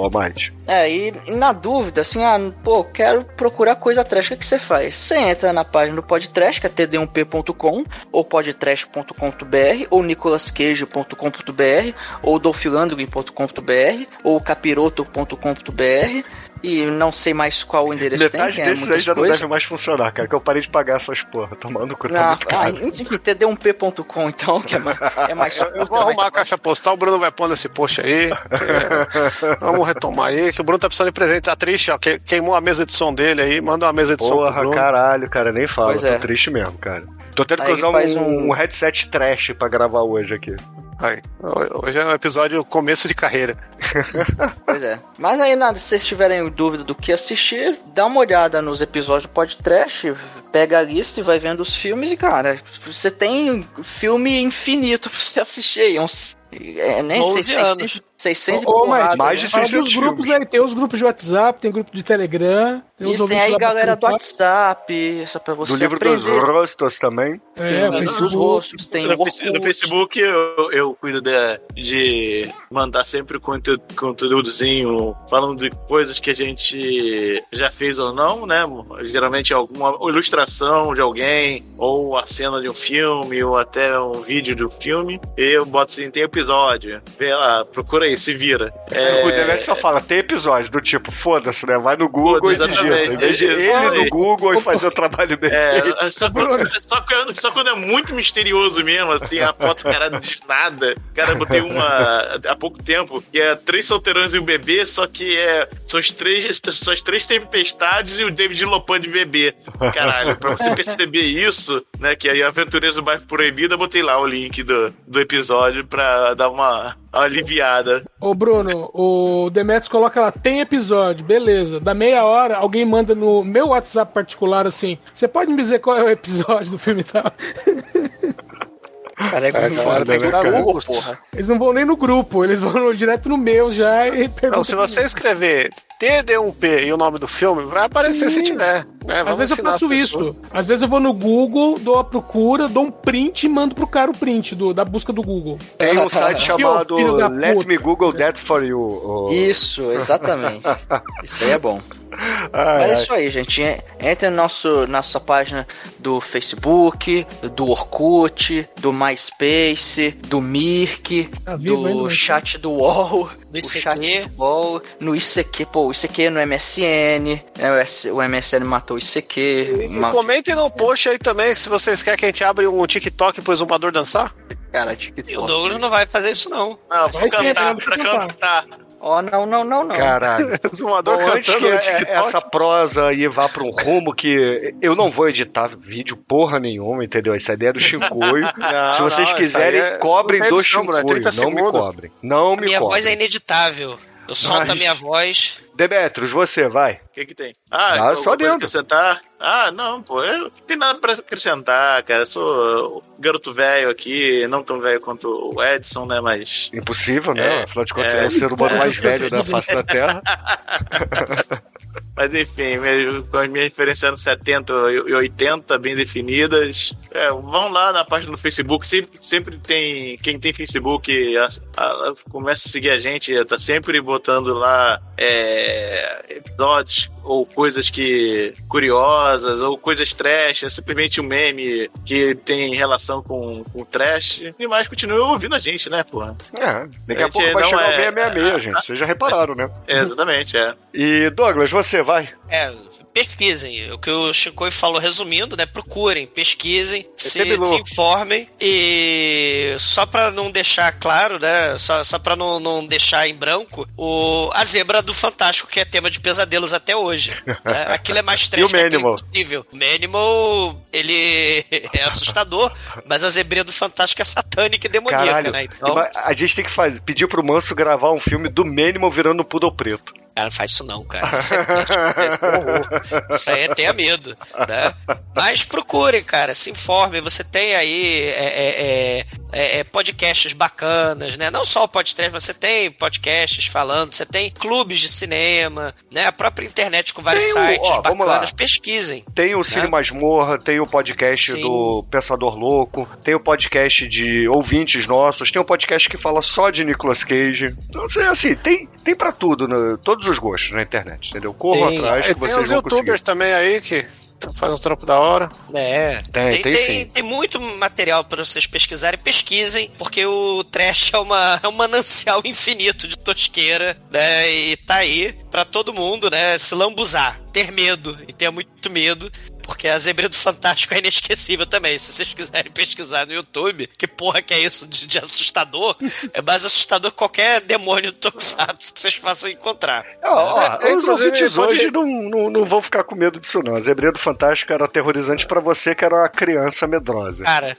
o Almighty? É, e, e na dúvida, assim, ah, pô, quero procurar coisa trash, o que, que você faz? Você entra na página do Podtrash, que é td1p.com, ou podtrash.com.br, ou nicolascage.com.br, ou dolphilandry.com.br, ou capiroto.com.br, e não sei mais qual o endereço Metade tem, que é desses aí muitas já não deve mais funcionar, cara, que eu parei de pagar essas porra, tomando cu, tá muito ah, caro. enfim, td1p.com, então, que é mais, é mais Eu, eu vou arrumar a caixa postal, o Bruno vai pôr nesse post aí. É, vamos retomar aí, que o Bruno tá precisando de presente. Tá triste, ó. que- Queimou a mesa de som dele aí, manda uma mesa de som pro Porra, Bruno. caralho, cara, nem fala, Pois tô é. triste mesmo, cara. Tô tendo que Aí usar faz um, um- um headset trash pra gravar hoje aqui. Aí, hoje é um episódio começo de carreira. Pois é. Mas aí, nada, se vocês tiverem dúvida do que assistir, dá uma olhada nos episódios do podcast, pega a lista e vai vendo os filmes e, cara, você tem filme infinito pra você assistir aí. Uns, é, nem 11 sei, anos. 600, 600 e Ô, ô, porrada, Mike, mais né? de Fala 600 dos grupos filmes. aí, tem os grupos de WhatsApp, tem grupo de Telegram. Tem Isso tem aí galera do. WhatsApp, isso é pra você Do livro dos aprender. rostos também. É, Tem Facebook. rostos, tem No, no. Facebook eu, eu cuido de, de mandar sempre conteúdo, conteúdozinho falando de coisas que a gente já fez ou não, né? Geralmente alguma ilustração de alguém, ou a cena de um filme, ou até um vídeo de um filme. E eu boto assim, tem episódio. Vê lá, procura aí, se vira. É, O Demet só fala, tem episódio do tipo, foda-se, né? Vai no Google e. exatamente. De ele no Google e fazer o trabalho dele. É, só quando, só, quando, só quando é muito misterioso mesmo, assim, a foto, cara, não diz nada. Cara, eu botei uma há pouco tempo, que é três solteirões e um bebê, só que é, são, as três, são as três tempestades e o David Lopan de bebê. Caralho, pra você perceber isso, né, que aí Aventureiros do Bairro Proibido, eu botei lá o link do, do episódio pra dar uma aliviada. Ô, Bruno, o Demetrius coloca lá, tem episódio, beleza. Da meia hora, alguém manda no meu WhatsApp particular assim: você pode me dizer qual é o episódio do filme e tal? Cara, é, É, foda, tem que né, dar cara? Google, porra. Eles não vão nem no grupo, eles vão direto no meu já e perguntam. Então, se você escrever TD1P e o nome do filme, vai aparecer Sim. se tiver. Né? Às vezes eu faço isso. Às vezes eu vou no Google, dou a procura, dou um print e mando pro cara o print do, da busca do Google. Tem um site chamado Let. Me Google That For You. Isso, exatamente. Isso aí é bom. Ai, Mas é isso aí, gente. Entre na nosso, nossa página do Facebook, do Orkut, do MySpace, do Mirk, Tá do né? chat do UOL, Do o ICQ. chat do UOL, no ICQ, pô, o ICQ no MSN, né, o S- o MSN matou o ICQ. E ma- Comentem no post aí também se vocês querem que a gente abra um TikTok pro Exumador dançar. Cara, E o TikTok. Douglas não vai fazer isso, não. Não, Vai cantar, pra cantar. Ó, não, não, não, não. Caralho. Exumador Bom, antes que é- TikTok. essa prosa aí vá pra um rumo que eu não vou editar vídeo porra nenhuma, entendeu? Essa ideia é do Chincoio. Não, Se vocês não, quiserem, é- cobrem do é Chincoio. 30 Não me cobrem. Não A me minha voz é cobrem. ineditável. Eu solto a Mas- minha voz. Demetrios, você, vai. O que que tem? Ah, Ah, só dentro. acrescentar? Ah, não, pô, eu não tem nada pra acrescentar, cara. Eu sou garoto velho aqui, não tão velho quanto o Edson, né, mas... Impossível, né? É, Afinal de contas, é. é o ser humano mais velho da face da Terra. Mas enfim, mesmo com as minhas referências anos 70 e 80 bem definidas. É, vão lá na página do Facebook, sempre, sempre tem. Quem tem Facebook a- a- começa a seguir a gente, tá sempre botando lá é, episódios ou coisas que curiosas, ou coisas trash, é simplesmente um meme que tem relação com, com trash. E mais continue ouvindo a gente, né, porra? É, daqui a A pouco vai não chegar é- o 666, gente. Vocês já repararam, né? É, exatamente, é. E Douglas, você, vai vai. É, pesquisem. O que o Chico falou, resumindo, né? Procurem, pesquisem, se, Bilu. se informem. E só pra não deixar claro, né? Só, só pra não, não deixar em branco, o, a zebra do Fantástico, que é tema de pesadelos até hoje. né? Aquilo é mais trash que aquele Manimal? possível. O Manimal, ele é assustador, mas a zebrinha do Fantástico é satânica e demoníaca, Caralho. né? Então, A gente tem que fazer, pedir pro Manso gravar um filme do Manimal virando um poodle preto. Cara, não faz isso não, cara. Isso, é é um. Isso aí é tenha medo, né? Mas procurem, cara, se informem. Você tem aí é, é, é, é, podcasts bacanas, né? Não só o podcast, mas você tem podcasts falando, você tem clubes de cinema, né? A própria internet com vários Tem o- sites ó, vamos bacanas. Pesquisem. Tem o Cine Né? Masmorra, tem o podcast Sim. do Pensador Louco, tem o podcast de ouvintes nossos, tem o podcast que fala só de Nicolas Cage. Então, assim, assim, tem, tem pra tudo, né? todos os gostos na internet, entendeu? Corram Tem. atrás que E tem vocês os vão youtubers conseguir. também aí que fazem um trampo da hora. É, Tem, tem, tem tem, sim. tem muito material para vocês pesquisarem. Pesquisem, porque o trash é, uma, é um manancial infinito de tosqueira, né? E tá aí pra todo mundo, né? Se lambuzar, ter medo e ter muito medo. Porque a Zebra do Fantástico é inesquecível também. Se vocês quiserem pesquisar no YouTube, que porra que é isso de, de assustador? É mais assustador que qualquer demônio do Tokusatsu que vocês façam encontrar. Ó, ó, É, os inclusive, ouvintes hoje não, não, não vão ficar com medo disso, não. A Zebrinha do Fantástico era aterrorizante pra você, que era uma criança medrosa. Cara,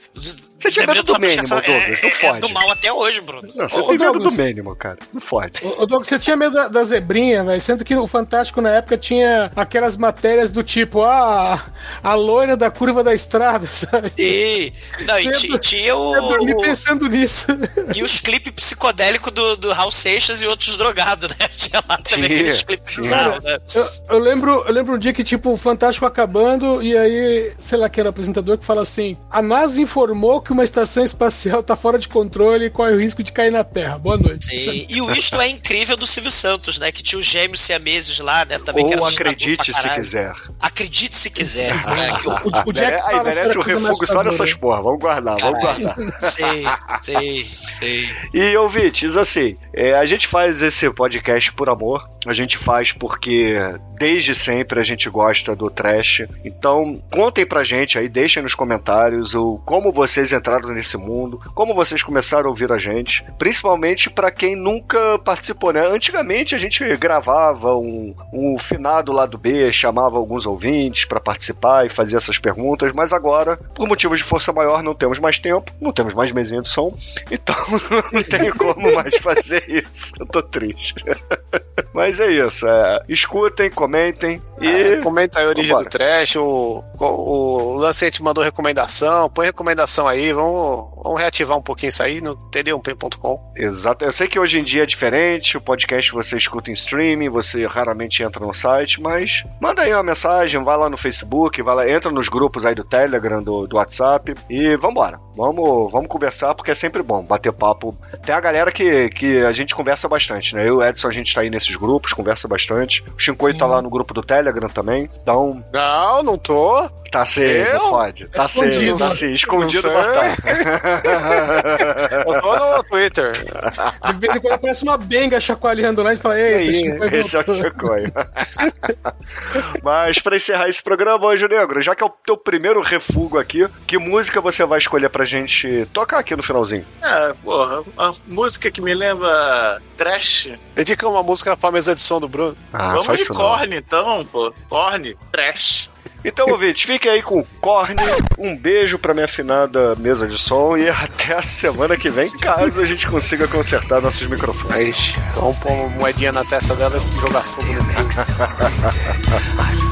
Você tinha medo do Manimal, é- Douglas, não é, é fode. do mal até hoje, Bruno. Não, você Ô, tem medo Douglas. do Manimal, cara. Não fode. Ô, ô, Doug, você tinha medo da, da zebrinha, velho? Sendo que o Fantástico na época tinha aquelas matérias do tipo, ah, a loira da curva da estrada, sabe? Sim. Não, e tinha o. Eu dormi pensando nisso. E os clipes psicodélicos do, do Raul Seixas e outros drogados, né? Tinha lá também Tinha, aqueles clipes bizarros, né? Eu, eu lembro, eu lembro um dia que, tipo, o Fantástico acabando, e aí, sei lá, que era o apresentador que fala assim: a NASA informou que uma estação espacial tá fora de controle e corre o risco de cair na Terra. Boa noite. Sim. E o Isto é Incrível do Silvio Santos, né? Que tinha os gêmeos siameses lá, né? Também que era Ou acredite se quiser. Acredite se quiser, né? O- O, o Jack É, aí merece um coisa mais refúgio só nessas porra. Vamos guardar, vamos guardar. Sei, sei, sei. E ouvintes, assim, é, a gente faz esse podcast por amor. A gente faz porque desde sempre a gente gosta do trash. Então, contem pra gente aí, deixem nos comentários o como vocês entraram nesse mundo, como vocês começaram a ouvir a gente, principalmente pra quem nunca participou, né? Antigamente a gente gravava um, um finado lado B, chamava alguns ouvintes pra participar e fazia essas perguntas, mas agora, por motivos de força maior, não temos mais tempo, não temos mais mesinha de som, então não tenho como mais fazer isso. Eu tô triste. Mas é isso. é, escutem, comentem e. É, comenta aí a origem Vambora. do trash, o, o, o Lancete mandou recomendação, põe recomendação aí, vamos, vamos reativar um pouquinho isso aí no td1p.com. Exato. Eu sei que hoje em dia é diferente, o podcast você escuta em streaming, você raramente entra no site, mas manda aí uma mensagem, vai lá no Facebook, vai lá, entra nos grupos aí do Telegram, do, do WhatsApp e vambora. Vamos, vamos conversar porque é sempre bom bater papo. Tem a galera que, que a gente conversa bastante, né? Eu e o Edson, a gente tá aí nesses grupos, conversa bastante. O Shinkoi tá lá no grupo do Telegram também. Então, Não, não tô. tá Eu? fode. Tá sendo, Escondido. tá sim, escondido, Não mas sei. Tá. Eu tô no Twitter. De vez em quando aparece uma benga chacoalhando lá e fala, ei, esse é o voltar." Chicoio. Mas pra encerrar esse programa hoje, Negro, já que é o teu primeiro refúgio aqui, que música você vai escolher pra gente tocar aqui no finalzinho? É, porra, uma música que me lembra trash. Dedica uma música pra mesa de som do Bruno. Ah, Vamos de corne, então, pô. Corne, trash. Então, ouvintes, fiquem aí com o Corne. Um beijo pra minha afinada mesa de som e até a semana que vem, caso a gente consiga consertar nossos microfones. Vamos pôr uma moedinha na testa dela e jogar fogo no.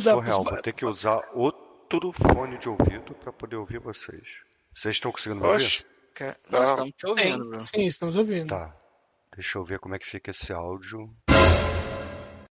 filho da surreal. Vou ter que usar outro fone de ouvido pra poder ouvir vocês. Vocês estão conseguindo me ouvir? Nós estamos te ouvindo, Bruno. Sim, estamos ouvindo. Tá. Deixa eu ver como é que fica esse áudio.